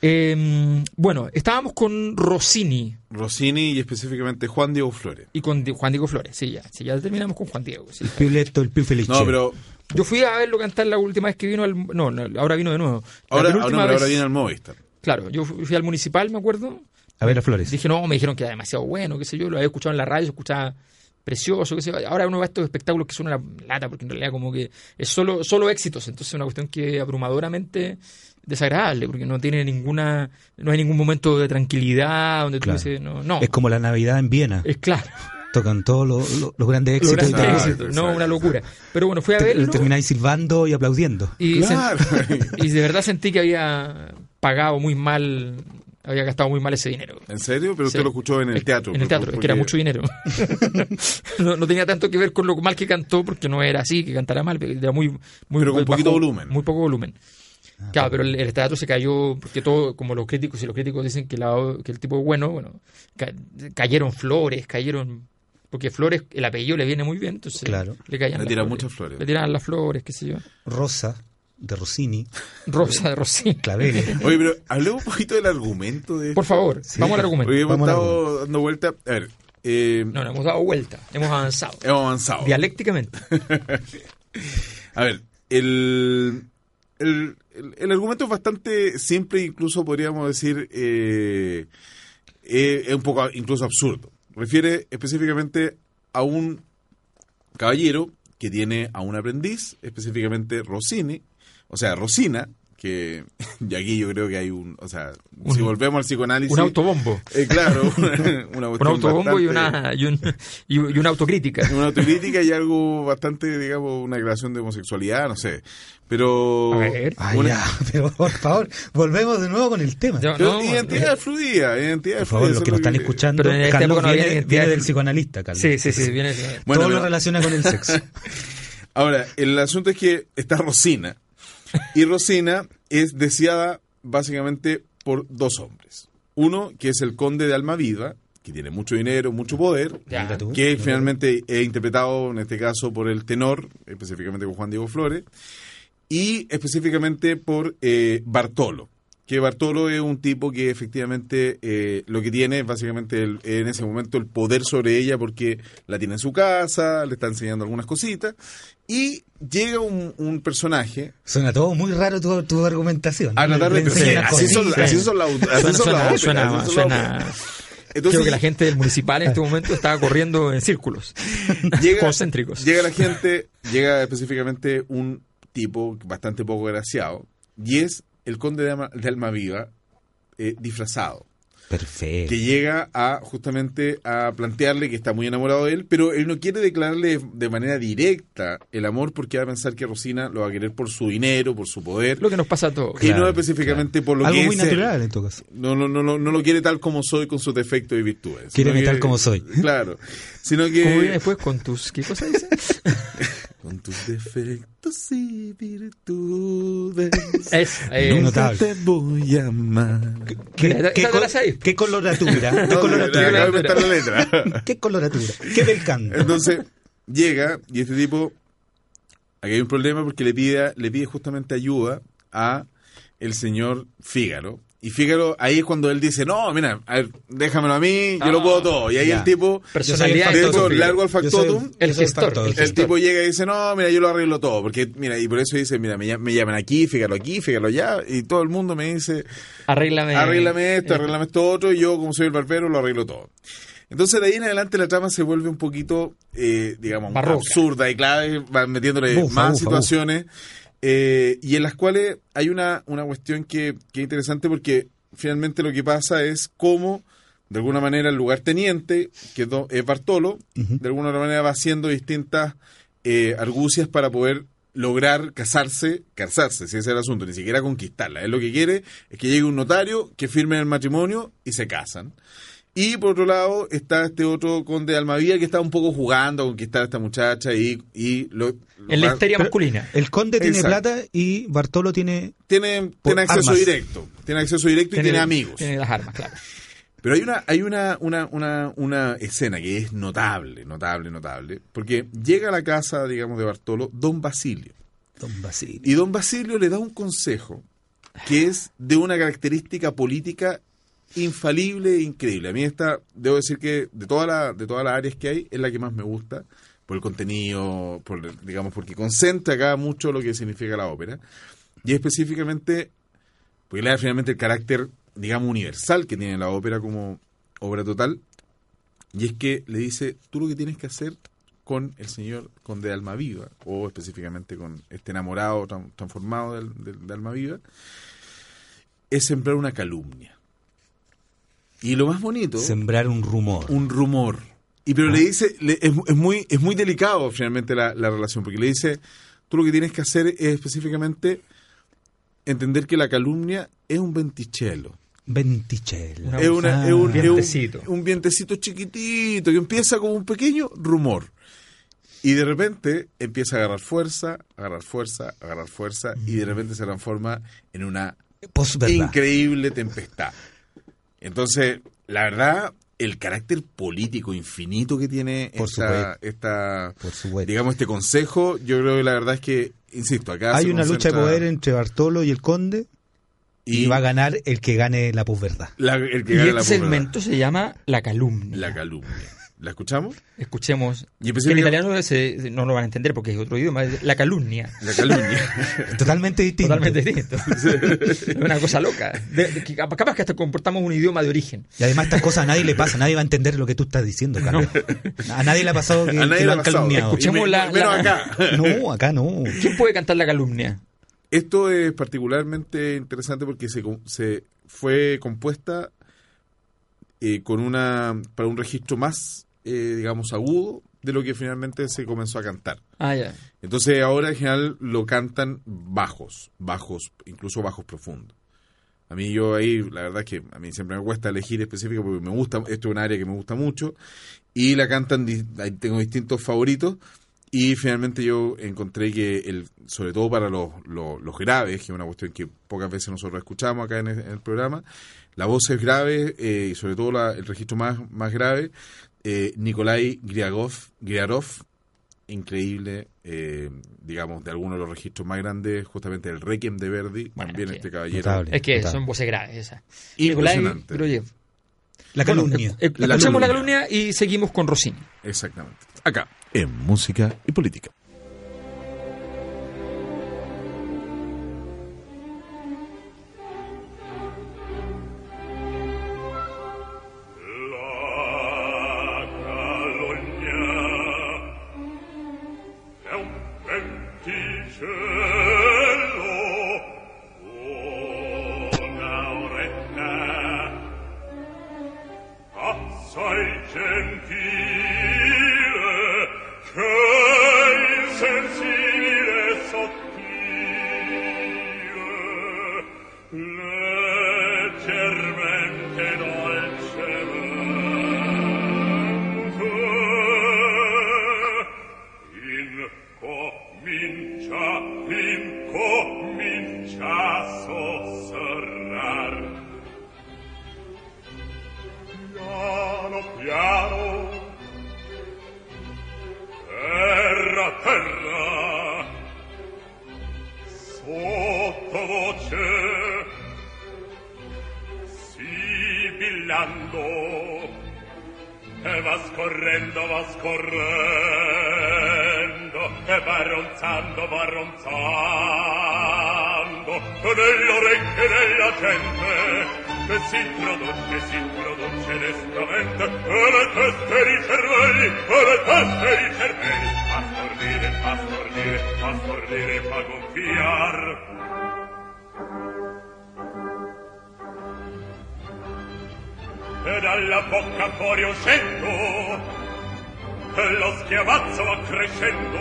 Eh, bueno, estábamos con Rossini Rossini y específicamente Juan Diego Flores. y con Di- Juan Diego Flores. Sí, ya, sí, ya terminamos con Juan Diego. sí. El Pío Leto, el Pío Felice. No, pero Yo fui a verlo cantar la última vez que vino al... No, no, ahora vino de nuevo. Ahora, penúltima ahora, pero vez- ahora viene al Movistar. Claro, yo fui al municipal, me acuerdo. A ver a Flores. Dije, no, me dijeron que era demasiado bueno, qué sé yo. Lo había escuchado en la radio, se escuchaba precioso, qué sé yo. Ahora uno va a estos espectáculos que son una lata, porque en realidad como que es solo, solo éxitos. Entonces es una cuestión que abrumadoramente desagradable, porque no tiene ninguna... No hay ningún momento de tranquilidad donde tú Claro. dices, no, no. Es como la Navidad en Viena. Es claro. Tocan todos los, los- los grandes Los éxitos. y grandes éxitos, no, una locura. Pero bueno, fui a te- verlo termináis silbando y aplaudiendo. y, Claro. sen- y de verdad sentí que había pagado muy mal, había gastado muy mal ese dinero. ¿En serio? Pero usted lo escuchó en el Es- teatro. En el teatro, es que era mucho dinero. no, no tenía tanto que ver con lo mal que cantó, porque no era así, que cantara mal, pero era muy, muy Pero con bajo- poquito volumen. Muy poco volumen. Claro, pero el, el teatro se cayó porque todo, como los críticos, y los críticos dicen que, la- que el tipo es bueno, bueno, ca- cayeron flores, cayeron Porque Flores, el apellido le viene muy bien, entonces Claro. le caían Le tiran flores. muchas flores. Le tiran las flores, qué sé yo. Rosa, de Rossini, Rosa de Rosín. Clavelli. Oye, pero hablemos un poquito del argumento de Por favor, vamos al argumento. Porque hemos Vamos estado dando vuelta. A ver, eh, No, no, hemos dado vuelta, hemos avanzado. hemos avanzado. Dialécticamente. A ver, el, el, el- argumento es bastante simple, incluso podríamos decir, eh, eh, es un poco incluso absurdo. Refiere específicamente a un caballero que tiene a un aprendiz, específicamente Rossini, o sea, Rosina, que y aquí yo creo que hay un, o sea, si volvemos al psicoanálisis... Un autobombo. eh, claro, una, Un autobombo y una, y, un- y, una autocrítica. una autocrítica y algo bastante, digamos, una declaración de homosexualidad, no sé. Pero. A ver. Ay, una- ya, pero por favor, volvemos de nuevo con el tema. Yo- pero no, identidad fluida, identidad Por favor, fluida, los que lo están escuchando, Pero en esta Carlos no viene, identidad. viene del psicoanalista, Carlos. Sí, sí, sí, viene. Bueno, Todo lo pero- relaciona con el sexo. Ahora, el asunto es que está Rosina. Y Rosina es deseada básicamente por dos hombres. Uno, que es el conde de Almaviva, que tiene mucho dinero, mucho poder, Ya. Que finalmente es interpretado en este caso por el tenor, específicamente por Juan Diego Flores, y específicamente por eh, Bartolo. Que Bartolo es un tipo que efectivamente eh, lo que tiene es básicamente el- en ese momento el poder sobre ella porque la tiene en su casa, le está enseñando algunas cositas, y llega un, un personaje Suena todo muy raro tu, tu argumentación. a tratar de... Enseñan así, son, así son las así Suena, son las suena, suena, suena-. Entonces, Creo que la gente del municipal en este momento estaba corriendo en círculos llega, concéntricos. Llega la gente, llega específicamente un tipo bastante poco graciado, y es el conde de, Alma- de Almaviva eh, disfrazado, Perfecto. que llega a justamente a plantearle que está muy enamorado de él, pero él no quiere declararle de manera directa el amor porque va a pensar que Rosina lo va a querer por su dinero, por su poder, Lo que nos pasa a todos. y no Claro, específicamente por lo Algo que muy es él. natural en tu caso. No, no, no, no, no lo quiere tal como soy con sus defectos y virtudes. Sino tal como soy. Claro. Sino que... ¿Cómo viene después con tus... ¿Qué cosa dice? Con tus defectos y virtudes. Es, eh, Notable. te voy a amar. ¿Qué, qué col- sabes. qué coloratura? ¿Qué No, coloratura? la letra. ¿Qué coloratura? ¿Qué belcán? Entonces, llega y este tipo. Aquí hay un problema porque le pide, le pide justamente ayuda a el señor Fígaro. Y Fígaro, ahí es cuando él dice, no, mira, a ver, déjamelo a mí, yo lo Ah, puedo todo. Y ahí ya. el tipo, Personalidad largo al factotum, El gestor, el el tipo llega y dice, no, mira, yo lo arreglo todo. Porque, mira, y por eso dice, mira, me, me llaman aquí, fíjalo aquí, fíjalo allá. Y todo el mundo me dice, Arréglame. arréglame esto, arréglame esto otro, y yo, como soy el barbero, lo arreglo todo. Entonces, de ahí en adelante, la trama se vuelve un poquito, eh, digamos, Barroca. absurda y clave, va metiéndole Bufa, más bufa, situaciones, eh, y en las cuales hay una, una cuestión que, que es interesante porque finalmente lo que pasa es cómo, de alguna manera, el lugarteniente, que es Bartolo, de alguna manera va haciendo distintas eh, argucias para poder lograr casarse, casarse, si ese es el asunto, ni siquiera conquistarla. Él lo que quiere es que llegue un notario, que firme el matrimonio y se casan. Y por otro lado está este otro conde de Almavía que está un poco jugando a conquistar a esta muchacha y, y lo, En la histeria Pero masculina. El conde tiene Exacto. plata y Bartolo tiene... tiene, tiene acceso armas. directo. Tiene acceso directo y tiene amigos. Tiene las armas, claro. Pero hay una, hay una, una, una, una escena que es notable, notable, notable, porque llega a la casa, digamos, de Bartolo, don Basilio. Don Basilio. Y don Basilio le da un consejo que es de una característica política infalible e increíble. A mí esta, debo decir que de todas la, de todas las áreas que hay, es la que más me gusta, por el contenido, por, digamos, porque concentra acá mucho lo que significa la ópera. Y específicamente, porque le da finalmente el carácter, digamos, universal que tiene la ópera como obra total. Y es que le dice, tú lo que tienes que hacer con el señor conde de Almaviva, o específicamente con este enamorado tran- transformado del- del- de Almaviva, es sembrar una calumnia. Y lo más bonito, Sembrar un rumor. un rumor. Y pero le dice, le- es, es muy, es muy delicado finalmente la, la relación, porque le dice, tú lo que tienes que hacer es específicamente entender que la calumnia es un. Venticello. Una- Es, una- Ah, es un, es un- vientecito. un vientecito chiquitito que empieza como un pequeño rumor. Y de repente empieza a agarrar fuerza, agarrar fuerza, agarrar fuerza, y de repente se transforma en una Posverdad. increíble tempestad. Entonces, la verdad, el carácter político infinito que tiene Por esta, esta Por supuesto. digamos, este consejo. Yo creo que la verdad es que, insisto, acá Hay se una lucha de poder entre Bartolo y el conde y, va a ganar el que gane la posverdad. la- el que Y gana este la segmento se llama La calumnia. La calumnia. ¿La escuchamos? Escuchemos. Y que en que- italiano se- no lo van a entender porque es otro idioma. es La calumnia. La calumnia. Totalmente distinto. Totalmente distinto. es una cosa loca. De- de- que capaz que hasta comportamos un idioma de origen. Y además estas cosas a nadie le pasa, nadie va a entender lo que tú estás diciendo, Carlos. A nadie le ha pasado que, A nadie que le lo ha han pasado. calumniado. Escuchemos me- la- menos la- acá. No, acá no. ¿Quién puede cantar la calumnia? Esto es particularmente interesante porque se fue compuesta eh, con una para un registro más, eh, digamos, agudo de lo que finalmente se comenzó a cantar. Ah, ya. Entonces ahora en general lo cantan bajos, bajos, incluso bajos profundos. A mí yo ahí, la verdad es que a mí siempre me cuesta elegir específico porque me gusta, esto es un área que me gusta mucho y la cantan, tengo distintos favoritos y finalmente yo encontré que, el, sobre todo para los, los, los graves, que es una cuestión que pocas veces nosotros escuchamos acá en el, en el programa, la voz es grave eh, y sobre todo la- el registro más, más grave, eh, Nikolai Griagov, Griarov, increíble, eh, digamos, de algunos de los registros más grandes, justamente el Requiem de Verdi, Bueno, también es que- este caballero. Notable. Es que son voces graves esas. Impresionante. Groyev. La calumnia. eh, eh, La escuchemos la calumnia. calumnia y seguimos con Rossini. Exactamente. Acá, en Música y Política. Fa gonfiar. e dalla bocca fuori uscendo e lo schiavazzo va crescendo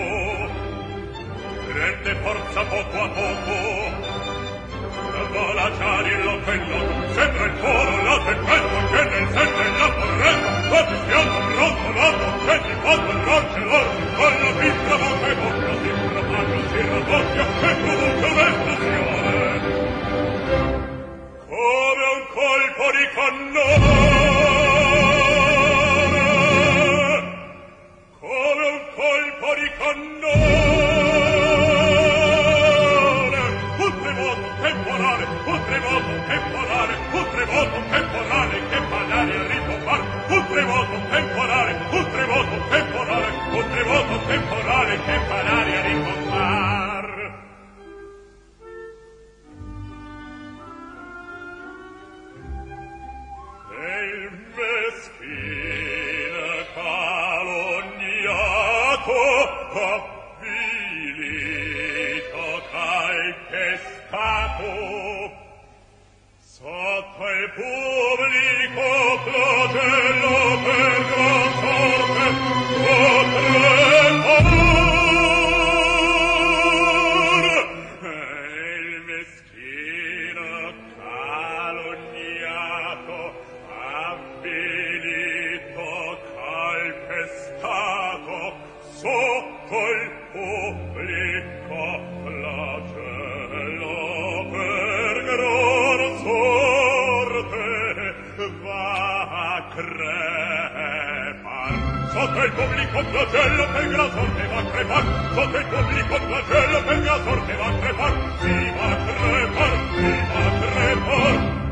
prende forza poco a poco vola già di l'otello sembra il foro la tempesta che nel sente la corretta la fischiata pronto l'atto che di fatto il rocce l'oro con la pista bocca e un colpo di cannone come un colpo di cannone un tremoto temporale un tremoto temporale un tremoto temporale che fa l'aria ribombare mar. E il meschino calunniato avvilito calpestato sotto il pubblico flotello per gloria a credere Sotto il pubblico flagello che sorte va a crepar Sotto il pubblico flagello che sorte va a crepar va a crepar, va a crepar va a crepar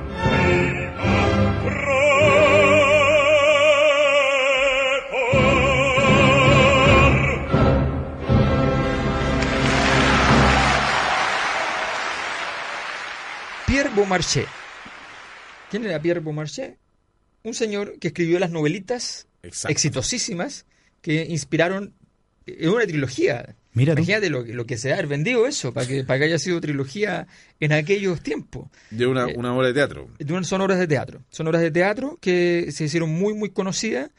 Pierre Beaumarchais. ¿Quién era Pierre Beaumarchais? Un señor que escribió las novelitas Exacto. exitosísimas que inspiraron en una trilogía. Mira. Imagínate lo, lo que se ha vendido eso, para que, para que haya sido trilogía en aquellos tiempos. De una, Eh, una obra de teatro. De una- Son obras de teatro. Son obras de teatro que se hicieron muy, muy conocidas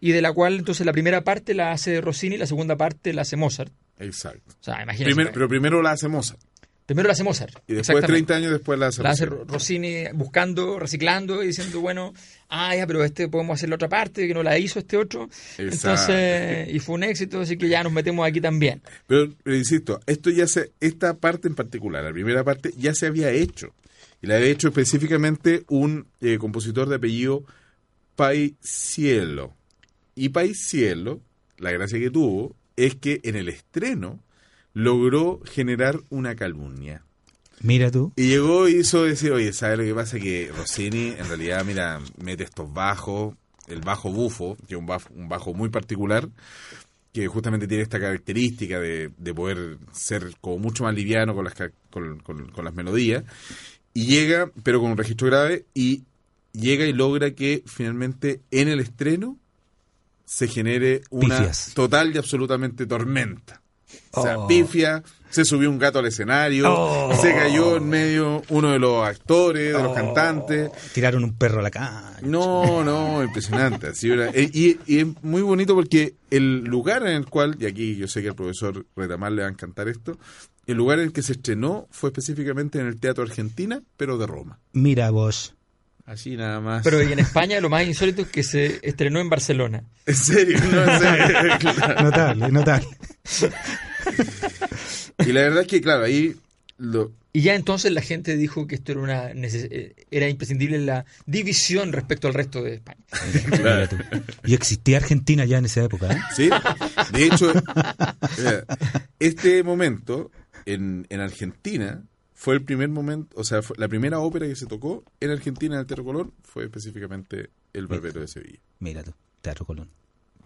y de la cual entonces la primera parte la hace Rossini y la segunda parte la hace Mozart. Exacto. O sea, imagínate. Primero, pero primero la hace Mozart. Primero la hace Mozart. Y después, exactamente. 30 años después, la hace La hace Rossini. Ro- Rossini buscando, reciclando y diciendo, bueno, ah, ya, pero este podemos hacer la otra parte, que no la hizo este otro. Exacto. Entonces, y fue un éxito, así que ya nos metemos aquí también. Pero, pero insisto, esto ya se, esta parte en particular, la primera parte, ya se había hecho. Y la había hecho específicamente un eh, compositor de apellido Paisiello. Y Paisiello, la gracia que tuvo, es que en el estreno logró generar una calumnia. Mira tú. Y llegó y hizo decir, oye, ¿sabes lo que pasa? Que Rossini, en realidad, mira, mete estos bajos, el bajo bufo, que es un bajo, un bajo muy particular, que justamente tiene esta característica de, de poder ser como mucho más liviano con las, con, con- con las melodías, y llega, pero con un registro grave, y llega y logra que finalmente en el estreno se genere una Pifias. total y absolutamente tormenta. O sea, Oh. pifia, se subió un gato al escenario, se cayó en medio uno de los actores, de los Oh. cantantes. Tiraron un perro a la calle. No, no, impresionante. así era. Y, y es muy bonito porque el lugar en el cual, y aquí yo sé que al profesor Retamar le va a encantar esto, el lugar en el que se estrenó fue específicicamente en el Teatro Argentina, pero de Roma. Mira vos. Así nada más. Pero y en España lo más insólito es que se estrenó en Barcelona. En serio, no, en serio. Claro. Notable, notable. Y la verdad es que, claro, ahí lo, Y ya entonces la gente dijo que esto era una eh, era imprescindible la división respecto al resto de España. Y existía Argentina ya en esa época, ¿eh? Sí, de hecho, mira, este momento en, en Argentina fue el primer momento, o sea, fue la primera ópera que se tocó en Argentina en el Teatro Colón fue específicamente El Barbero de Sevilla. Mira tú. Teatro Colón.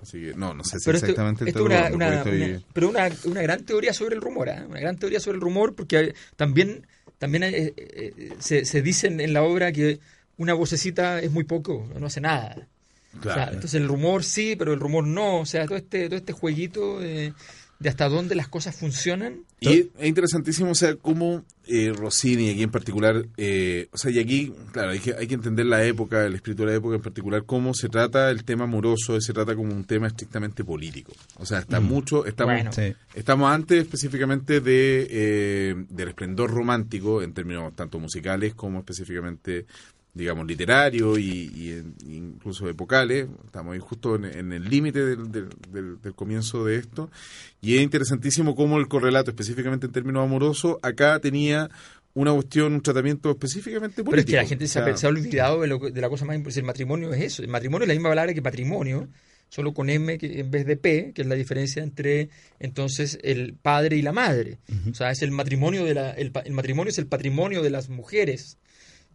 Así que, no, no sé si Pero esto- exactamente esto Teatro una, una- pero una, una gran teoría sobre el rumor, ¿ah? una gran teoría sobre el rumor, porque también, también eh, eh, se, se dice en, la obra que una vocecita es muy poco, no hace nada. O sea, Claro. entonces el rumor sí, pero el rumor no. O sea, todo este, todo este jueguito de, de hasta dónde las cosas funcionan. Y es es interesantísimo, o sea, cómo eh, Rossini, aquí en particular, eh, o sea, y aquí, claro, hay que, hay que entender la época, el espíritu de la época en particular, cómo se trata el tema amoroso, se trata como un tema estrictamente político. O sea, está mucho, estamos, Bueno. Sí. estamos antes específicamente de eh, del esplendor romántico, en términos tanto musicales como específicamente digamos, literario y, y en- incluso epocales. Estamos ahí justo en, en el límite del, del- del- del comienzo de esto. Y es interesantísimo cómo el correlato, específicamente en términos amorosos, acá tenía una cuestión, un tratamiento específicamente político. Pero es que la gente se, O ha, se ha olvidado de, lo de la cosa más importante. El matrimonio es eso. El matrimonio es la misma palabra que patrimonio, solo con M que, en vez de P, que es la diferencia entre entonces el padre y la madre. O sea, es el matrimonio de la, el, el matrimonio es el patrimonio de las mujeres.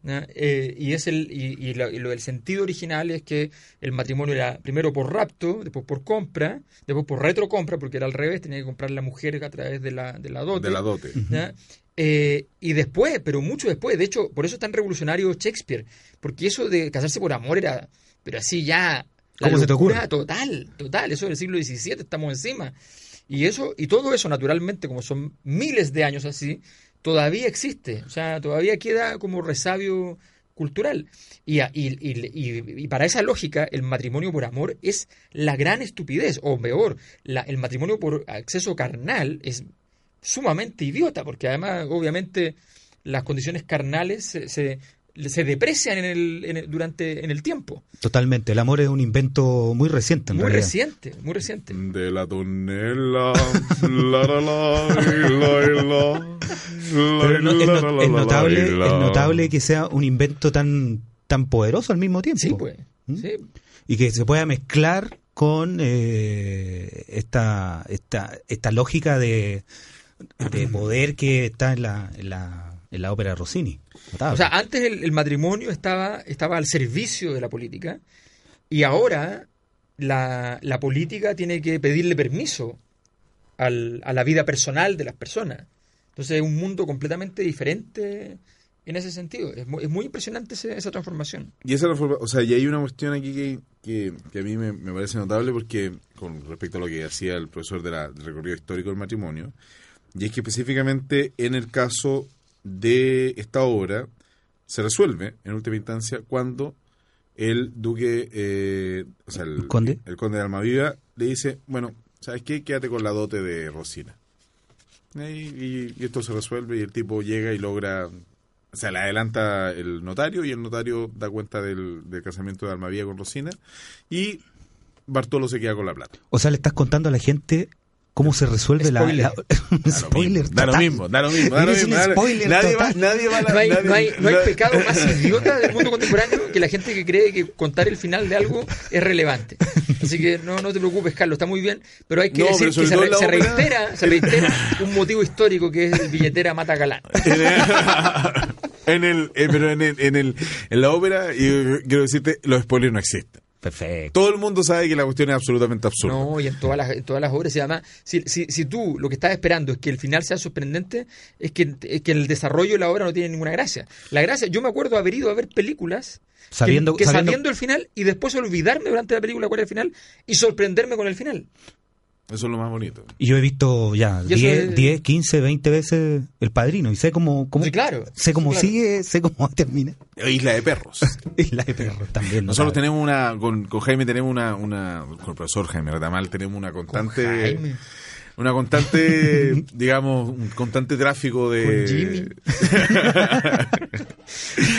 ¿No? Eh, y es el y, y lo, y lo del sentido original es que el matrimonio era primero por rapto, después por compra, después por retrocompra, porque era al revés, tenía que comprar la mujer a través de la, de la dote. de la dote. ¿ya? Eh, y después, pero mucho después, de hecho, por eso es tan revolucionario Shakespeare, porque eso de casarse por amor era, pero así ya, la ¿Cómo se te ocurre? total, total, eso del siglo XVII estamos encima. Y eso, y todo eso naturalmente, como son miles de años así, todavía existe, o sea, todavía queda como resabio cultural. Y, y- y- y para esa lógica, el matrimonio por amor es la gran estupidez, o peor, la- el matrimonio por acceso carnal es sumamente idiota, porque además, obviamente, las condiciones carnales se, se, se deprecian en el, en el- durante en el tiempo. Totalmente. El amor es un invento muy reciente, en Muy realidad. reciente, muy reciente. De la tonela, la, la, la, es, notable, es notable que sea un invento tan, tan poderoso al mismo tiempo. Sí, pues. ¿Mm? Sí. Y que se pueda mezclar con eh, esta, esta, esta lógica de, de poder que está en la, en la, en la ópera Rossini. Notable. O sea, antes el, el matrimonio estaba, estaba al servicio de la política y ahora la, la política tiene que pedirle permiso al- a la vida personal de las personas. Entonces es un mundo completamente diferente en ese sentido. Es muy, es muy impresionante ese- esa transformación. Y esa reforma, o sea, y hay una cuestión aquí que, que, que a mí me, me parece notable porque, con respecto a lo que hacía el profesor de la- del recorrido histórico del matrimonio, y es que específicamente en el caso de esta obra se resuelve en última instancia cuando el duque, eh, o sea, el, ¿El conde? el conde de Almaviva le dice, bueno, ¿sabes qué? Quédate con la dote de Rosina. Y, y- y esto se resuelve y el tipo llega y logra o sea, le adelanta el notario y el notario da cuenta del, del casamiento de Almavía con Rosina y Bartolo se queda con la plata. O sea, le estás contando a la gente cómo se resuelve la, Spoiler. la- spoiler. Da lo mismo, da lo mismo, da lo Eres mismo. da lo- nadie, va, total. nadie va a la- No hay, nadie- no hay, no hay na- pecado más idiota del mundo contemporáneo que la gente que cree que contar el final de algo es relevante. Así que no, no te preocupes, Carlos, está muy bien, pero hay que No, decir que se, re- se reitera, se reitera un motivo histórico que es el billetera mata galán. en el, eh, pero en, el, en, el, en la ópera, y yo quiero decirte, los spoilers no existen. Perfecto. Todo el mundo sabe que la cuestión es absolutamente absurda. No, y en todas las, en todas las obras, y además, si, si, si tú lo que estás esperando es que el final sea sorprendente, es que, es que el desarrollo de la obra no tiene ninguna gracia. La gracia, yo me acuerdo haber ido a ver películas que- Sabiendo- que, sabiendo- sabiendo el final y después olvidarme durante la película cuál es el final y sorprenderme con el final. Eso es lo más bonito. Y yo he visto ya Y eso 10, es- 10, 15, 20 veces El Padrino y sé cómo, cómo Sí, claro. sé cómo Sí, claro. sigue, sé cómo termina. Isla de Perros. Y la de perros también. Nosotros tenemos una, con, con Jaime tenemos una, una, con el profesor Jaime Ratamal tenemos una constante, Jaime. Una constante, digamos, un constante tráfico de... Con Jimmy.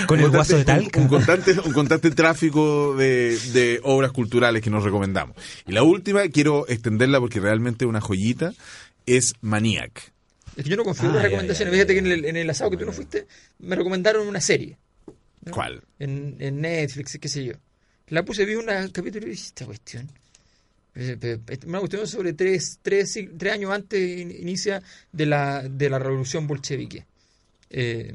Con el guaso de talca. Un, un constante, un constante tráfico de, de obras culturales que nos recomendamos. Y la última, quiero extenderla porque realmente es una joyita, es Maniac. Es que yo no confío en Ah, las ya, recomendaciones. Fíjate que en el, en el asado que tú no fuiste, me recomendaron una serie. ¿Cuál? En, en Netflix, qué sé yo. La puse, vi un capítulo y dije, esta cuestión. Eh, eh, eh, Una cuestión sobre tres, tres, tres años antes in- inicia de la, de la revolución bolchevique. Eh,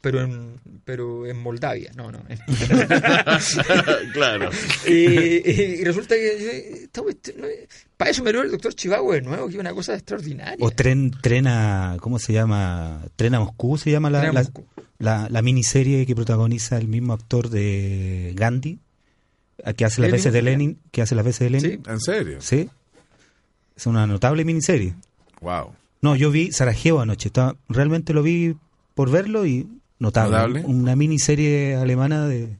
pero en, pero en Moldavia, no, no. claro. y, resulta que yo, esta cuestión, no, para eso me dio el doctor Chivago de nuevo, que es una cosa extraordinaria. O tren, tren a, ¿cómo se llama? Tren a Moscú se llama la, la, Moscú. la- la miniserie que protagoniza el mismo actor de Gandhi, que hace las ¿El veces de? Lenin, que hace las veces de Lenin. Sí. ¿En serio? Sí. Es una notable miniserie. Wow. No, yo vi Sarajevo anoche. Estaba, realmente lo vi por verlo y notable. ¿Notable? Una miniserie alemana de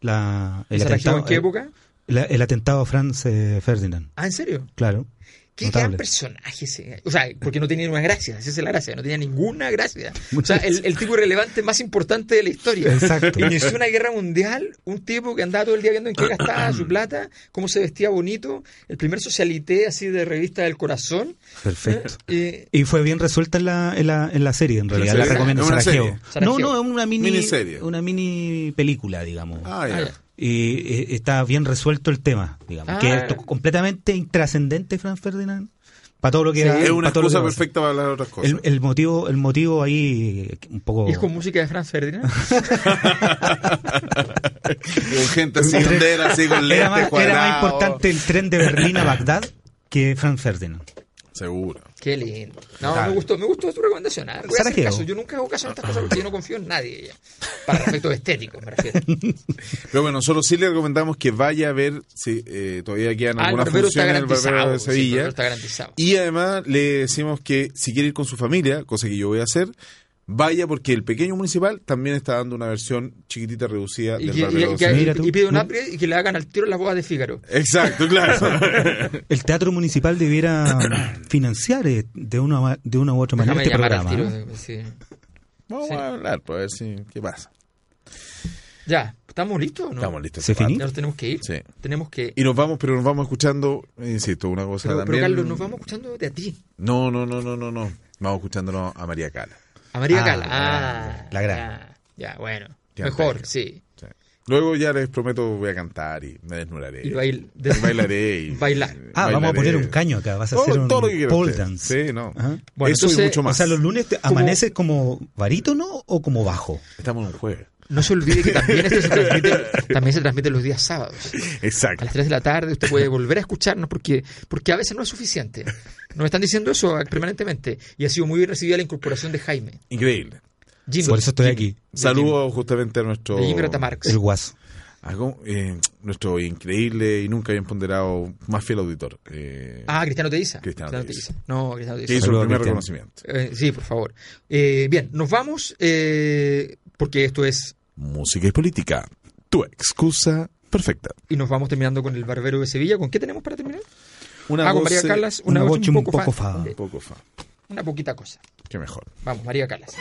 la ¿Y Sarajevo en qué época? el, el atentado a Franz eh, Ferdinand. Ah, ¿en serio? Claro. Qué Notable. gran personaje ese. O sea, porque no tenía ninguna gracia. Esa es la gracia. No tenía ninguna gracia. O sea, el, el tipo irrelevante más importante de la historia. Exacto. Inició una guerra mundial. Un tipo que andaba todo el día viendo en qué gastaba su plata, cómo se vestía bonito. El primer socialité así de revista del corazón. Perfecto. Eh, Y fue bien resuelta en la, en la, en la serie, en realidad. serie? La recomiendo. No, no, es una mini, Miniserie. una mini película, digamos. Ah, ah, ya. Eh, está bien resuelto el tema, digamos. Ah. Que es to- completamente intrascendente, Franz Ferdinand. Para todo lo que Sí. era- Es una para todo lo que excusa va a hacer. perfecta para hablar de otras cosas. El, el motivo, el motivo ahí, un poco. ¿Y es con música de Franz Ferdinand? Con gente así, hondera, así con lentes era, más, era más importante el tren de Berlín a Bagdad que Franz Ferdinand. Seguro. Qué lindo. No, me gustó, me gustó tu recomendación. ¿ah? Voy a hacer caso. Yo nunca hago caso en estas cosas porque yo no confío en nadie. ya. Para efectos estéticos, me refiero. Pero bueno, nosotros sí le recomendamos que vaya a ver si eh, todavía quedan Ah, algunas funciones en el Barbero de sí, el Sevilla. barbero está garantizado. Y además le decimos que si quiere ir con su familia, cosa que yo voy a hacer, vaya porque el pequeño municipal también está dando una versión chiquitita reducida Y, del y- de que- y pide un upgrade y que le hagan al tiro las bodas de Fígaro. Exacto, claro. El teatro municipal debiera financiar eh, de una, de una u otra manera Déjame este programa. tiro. ¿eh? sí. Vamos Sí. a hablar, pues a ver si, qué pasa. Ya, ¿estamos listos o no? Estamos listos. ¿Se nos tenemos que ir. Sí. Tenemos que... Y nos vamos, pero nos vamos escuchando, insisto, una cosa Pero, pero, también. Carlos, nos vamos escuchando de a ti. No, no, no, no, no, no. Vamos escuchándonos a María Cala. A María Ah, Cala. Ah, la gran. Ya, ya, bueno. Mejor, sí. Sí. Luego ya les prometo voy a cantar y me desnudaré. Y bail- Y bailaré y... Bailar. Ah, vamos a bailaré. poner un caño acá. Vas a Todo- hacer un todo lo que quiera pole dance. Sí, no. Bueno, Eso y entonces, mucho más. O sea, los lunes te Como- amaneces como barítono o como bajo. Estamos en un jueves. No se olvide que también esto se transmite, también se transmite los días sábados. A Exacto. las 3 de la tarde usted puede volver a escucharnos porque, porque a veces no es suficiente. Nos están diciendo eso permanentemente. Y ha sido muy bien recibida la incorporación de Jaime. Increíble. Jimmy. Por eso estoy aquí. Saludos justamente a nuestro... El guaso. a cómo- eh, nuestro increíble y nunca bien ponderado más fiel auditor. eh, Ah, Cristiano Teiza. Cristiano Teiza. No, Cristiano que Teiza. hizo Saludos, el primer reconocimiento. Eh, sí, por favor. Eh, bien, nos vamos eh, porque esto es... Música y política. Tu excusa perfecta. Y nos vamos terminando con el Barbero de Sevilla. ¿Con qué tenemos para terminar? Una ah, con voz, María eh, Calas. una Una, voz voz un un poco, poco fa- fa. Un poco fa. Una poquita cosa. Qué mejor. Vamos, María Calas.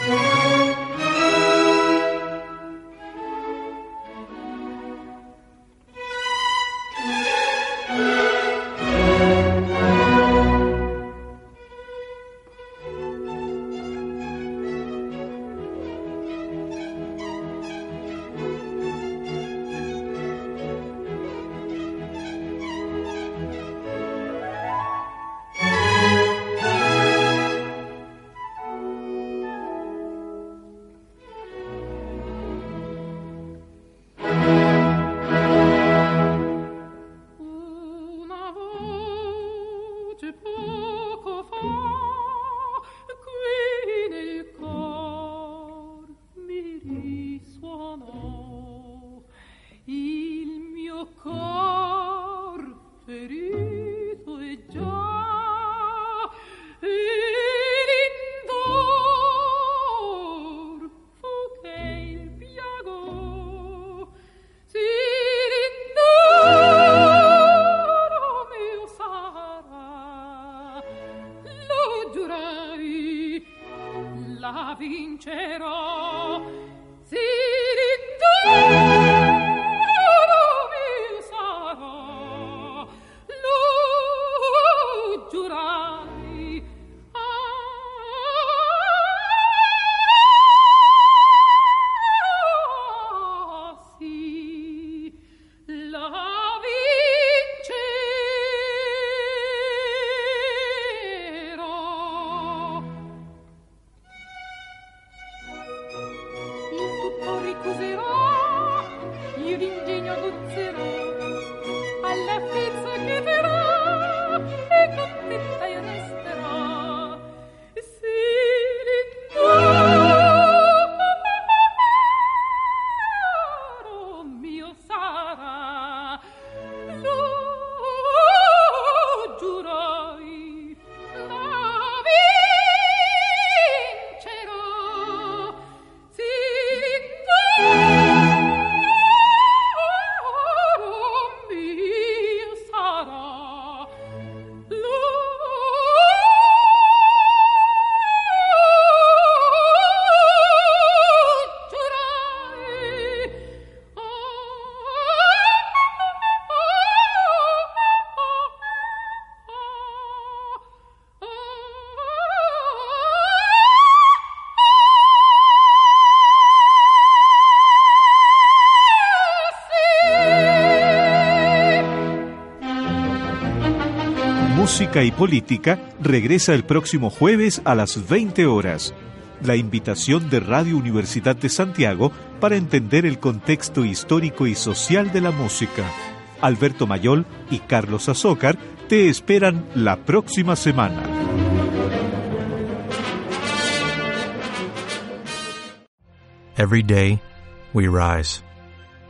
Y Política regresa el próximo jueves a las 20 horas. La invitación de Radio Universidad de Santiago para entender el contexto histórico y social de la música. Alberto Mayol y Carlos Azócar te esperan la próxima semana. Every day, we rise,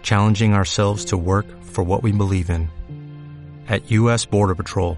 challenging ourselves to work for what we believe in. At U.S. Border Patrol,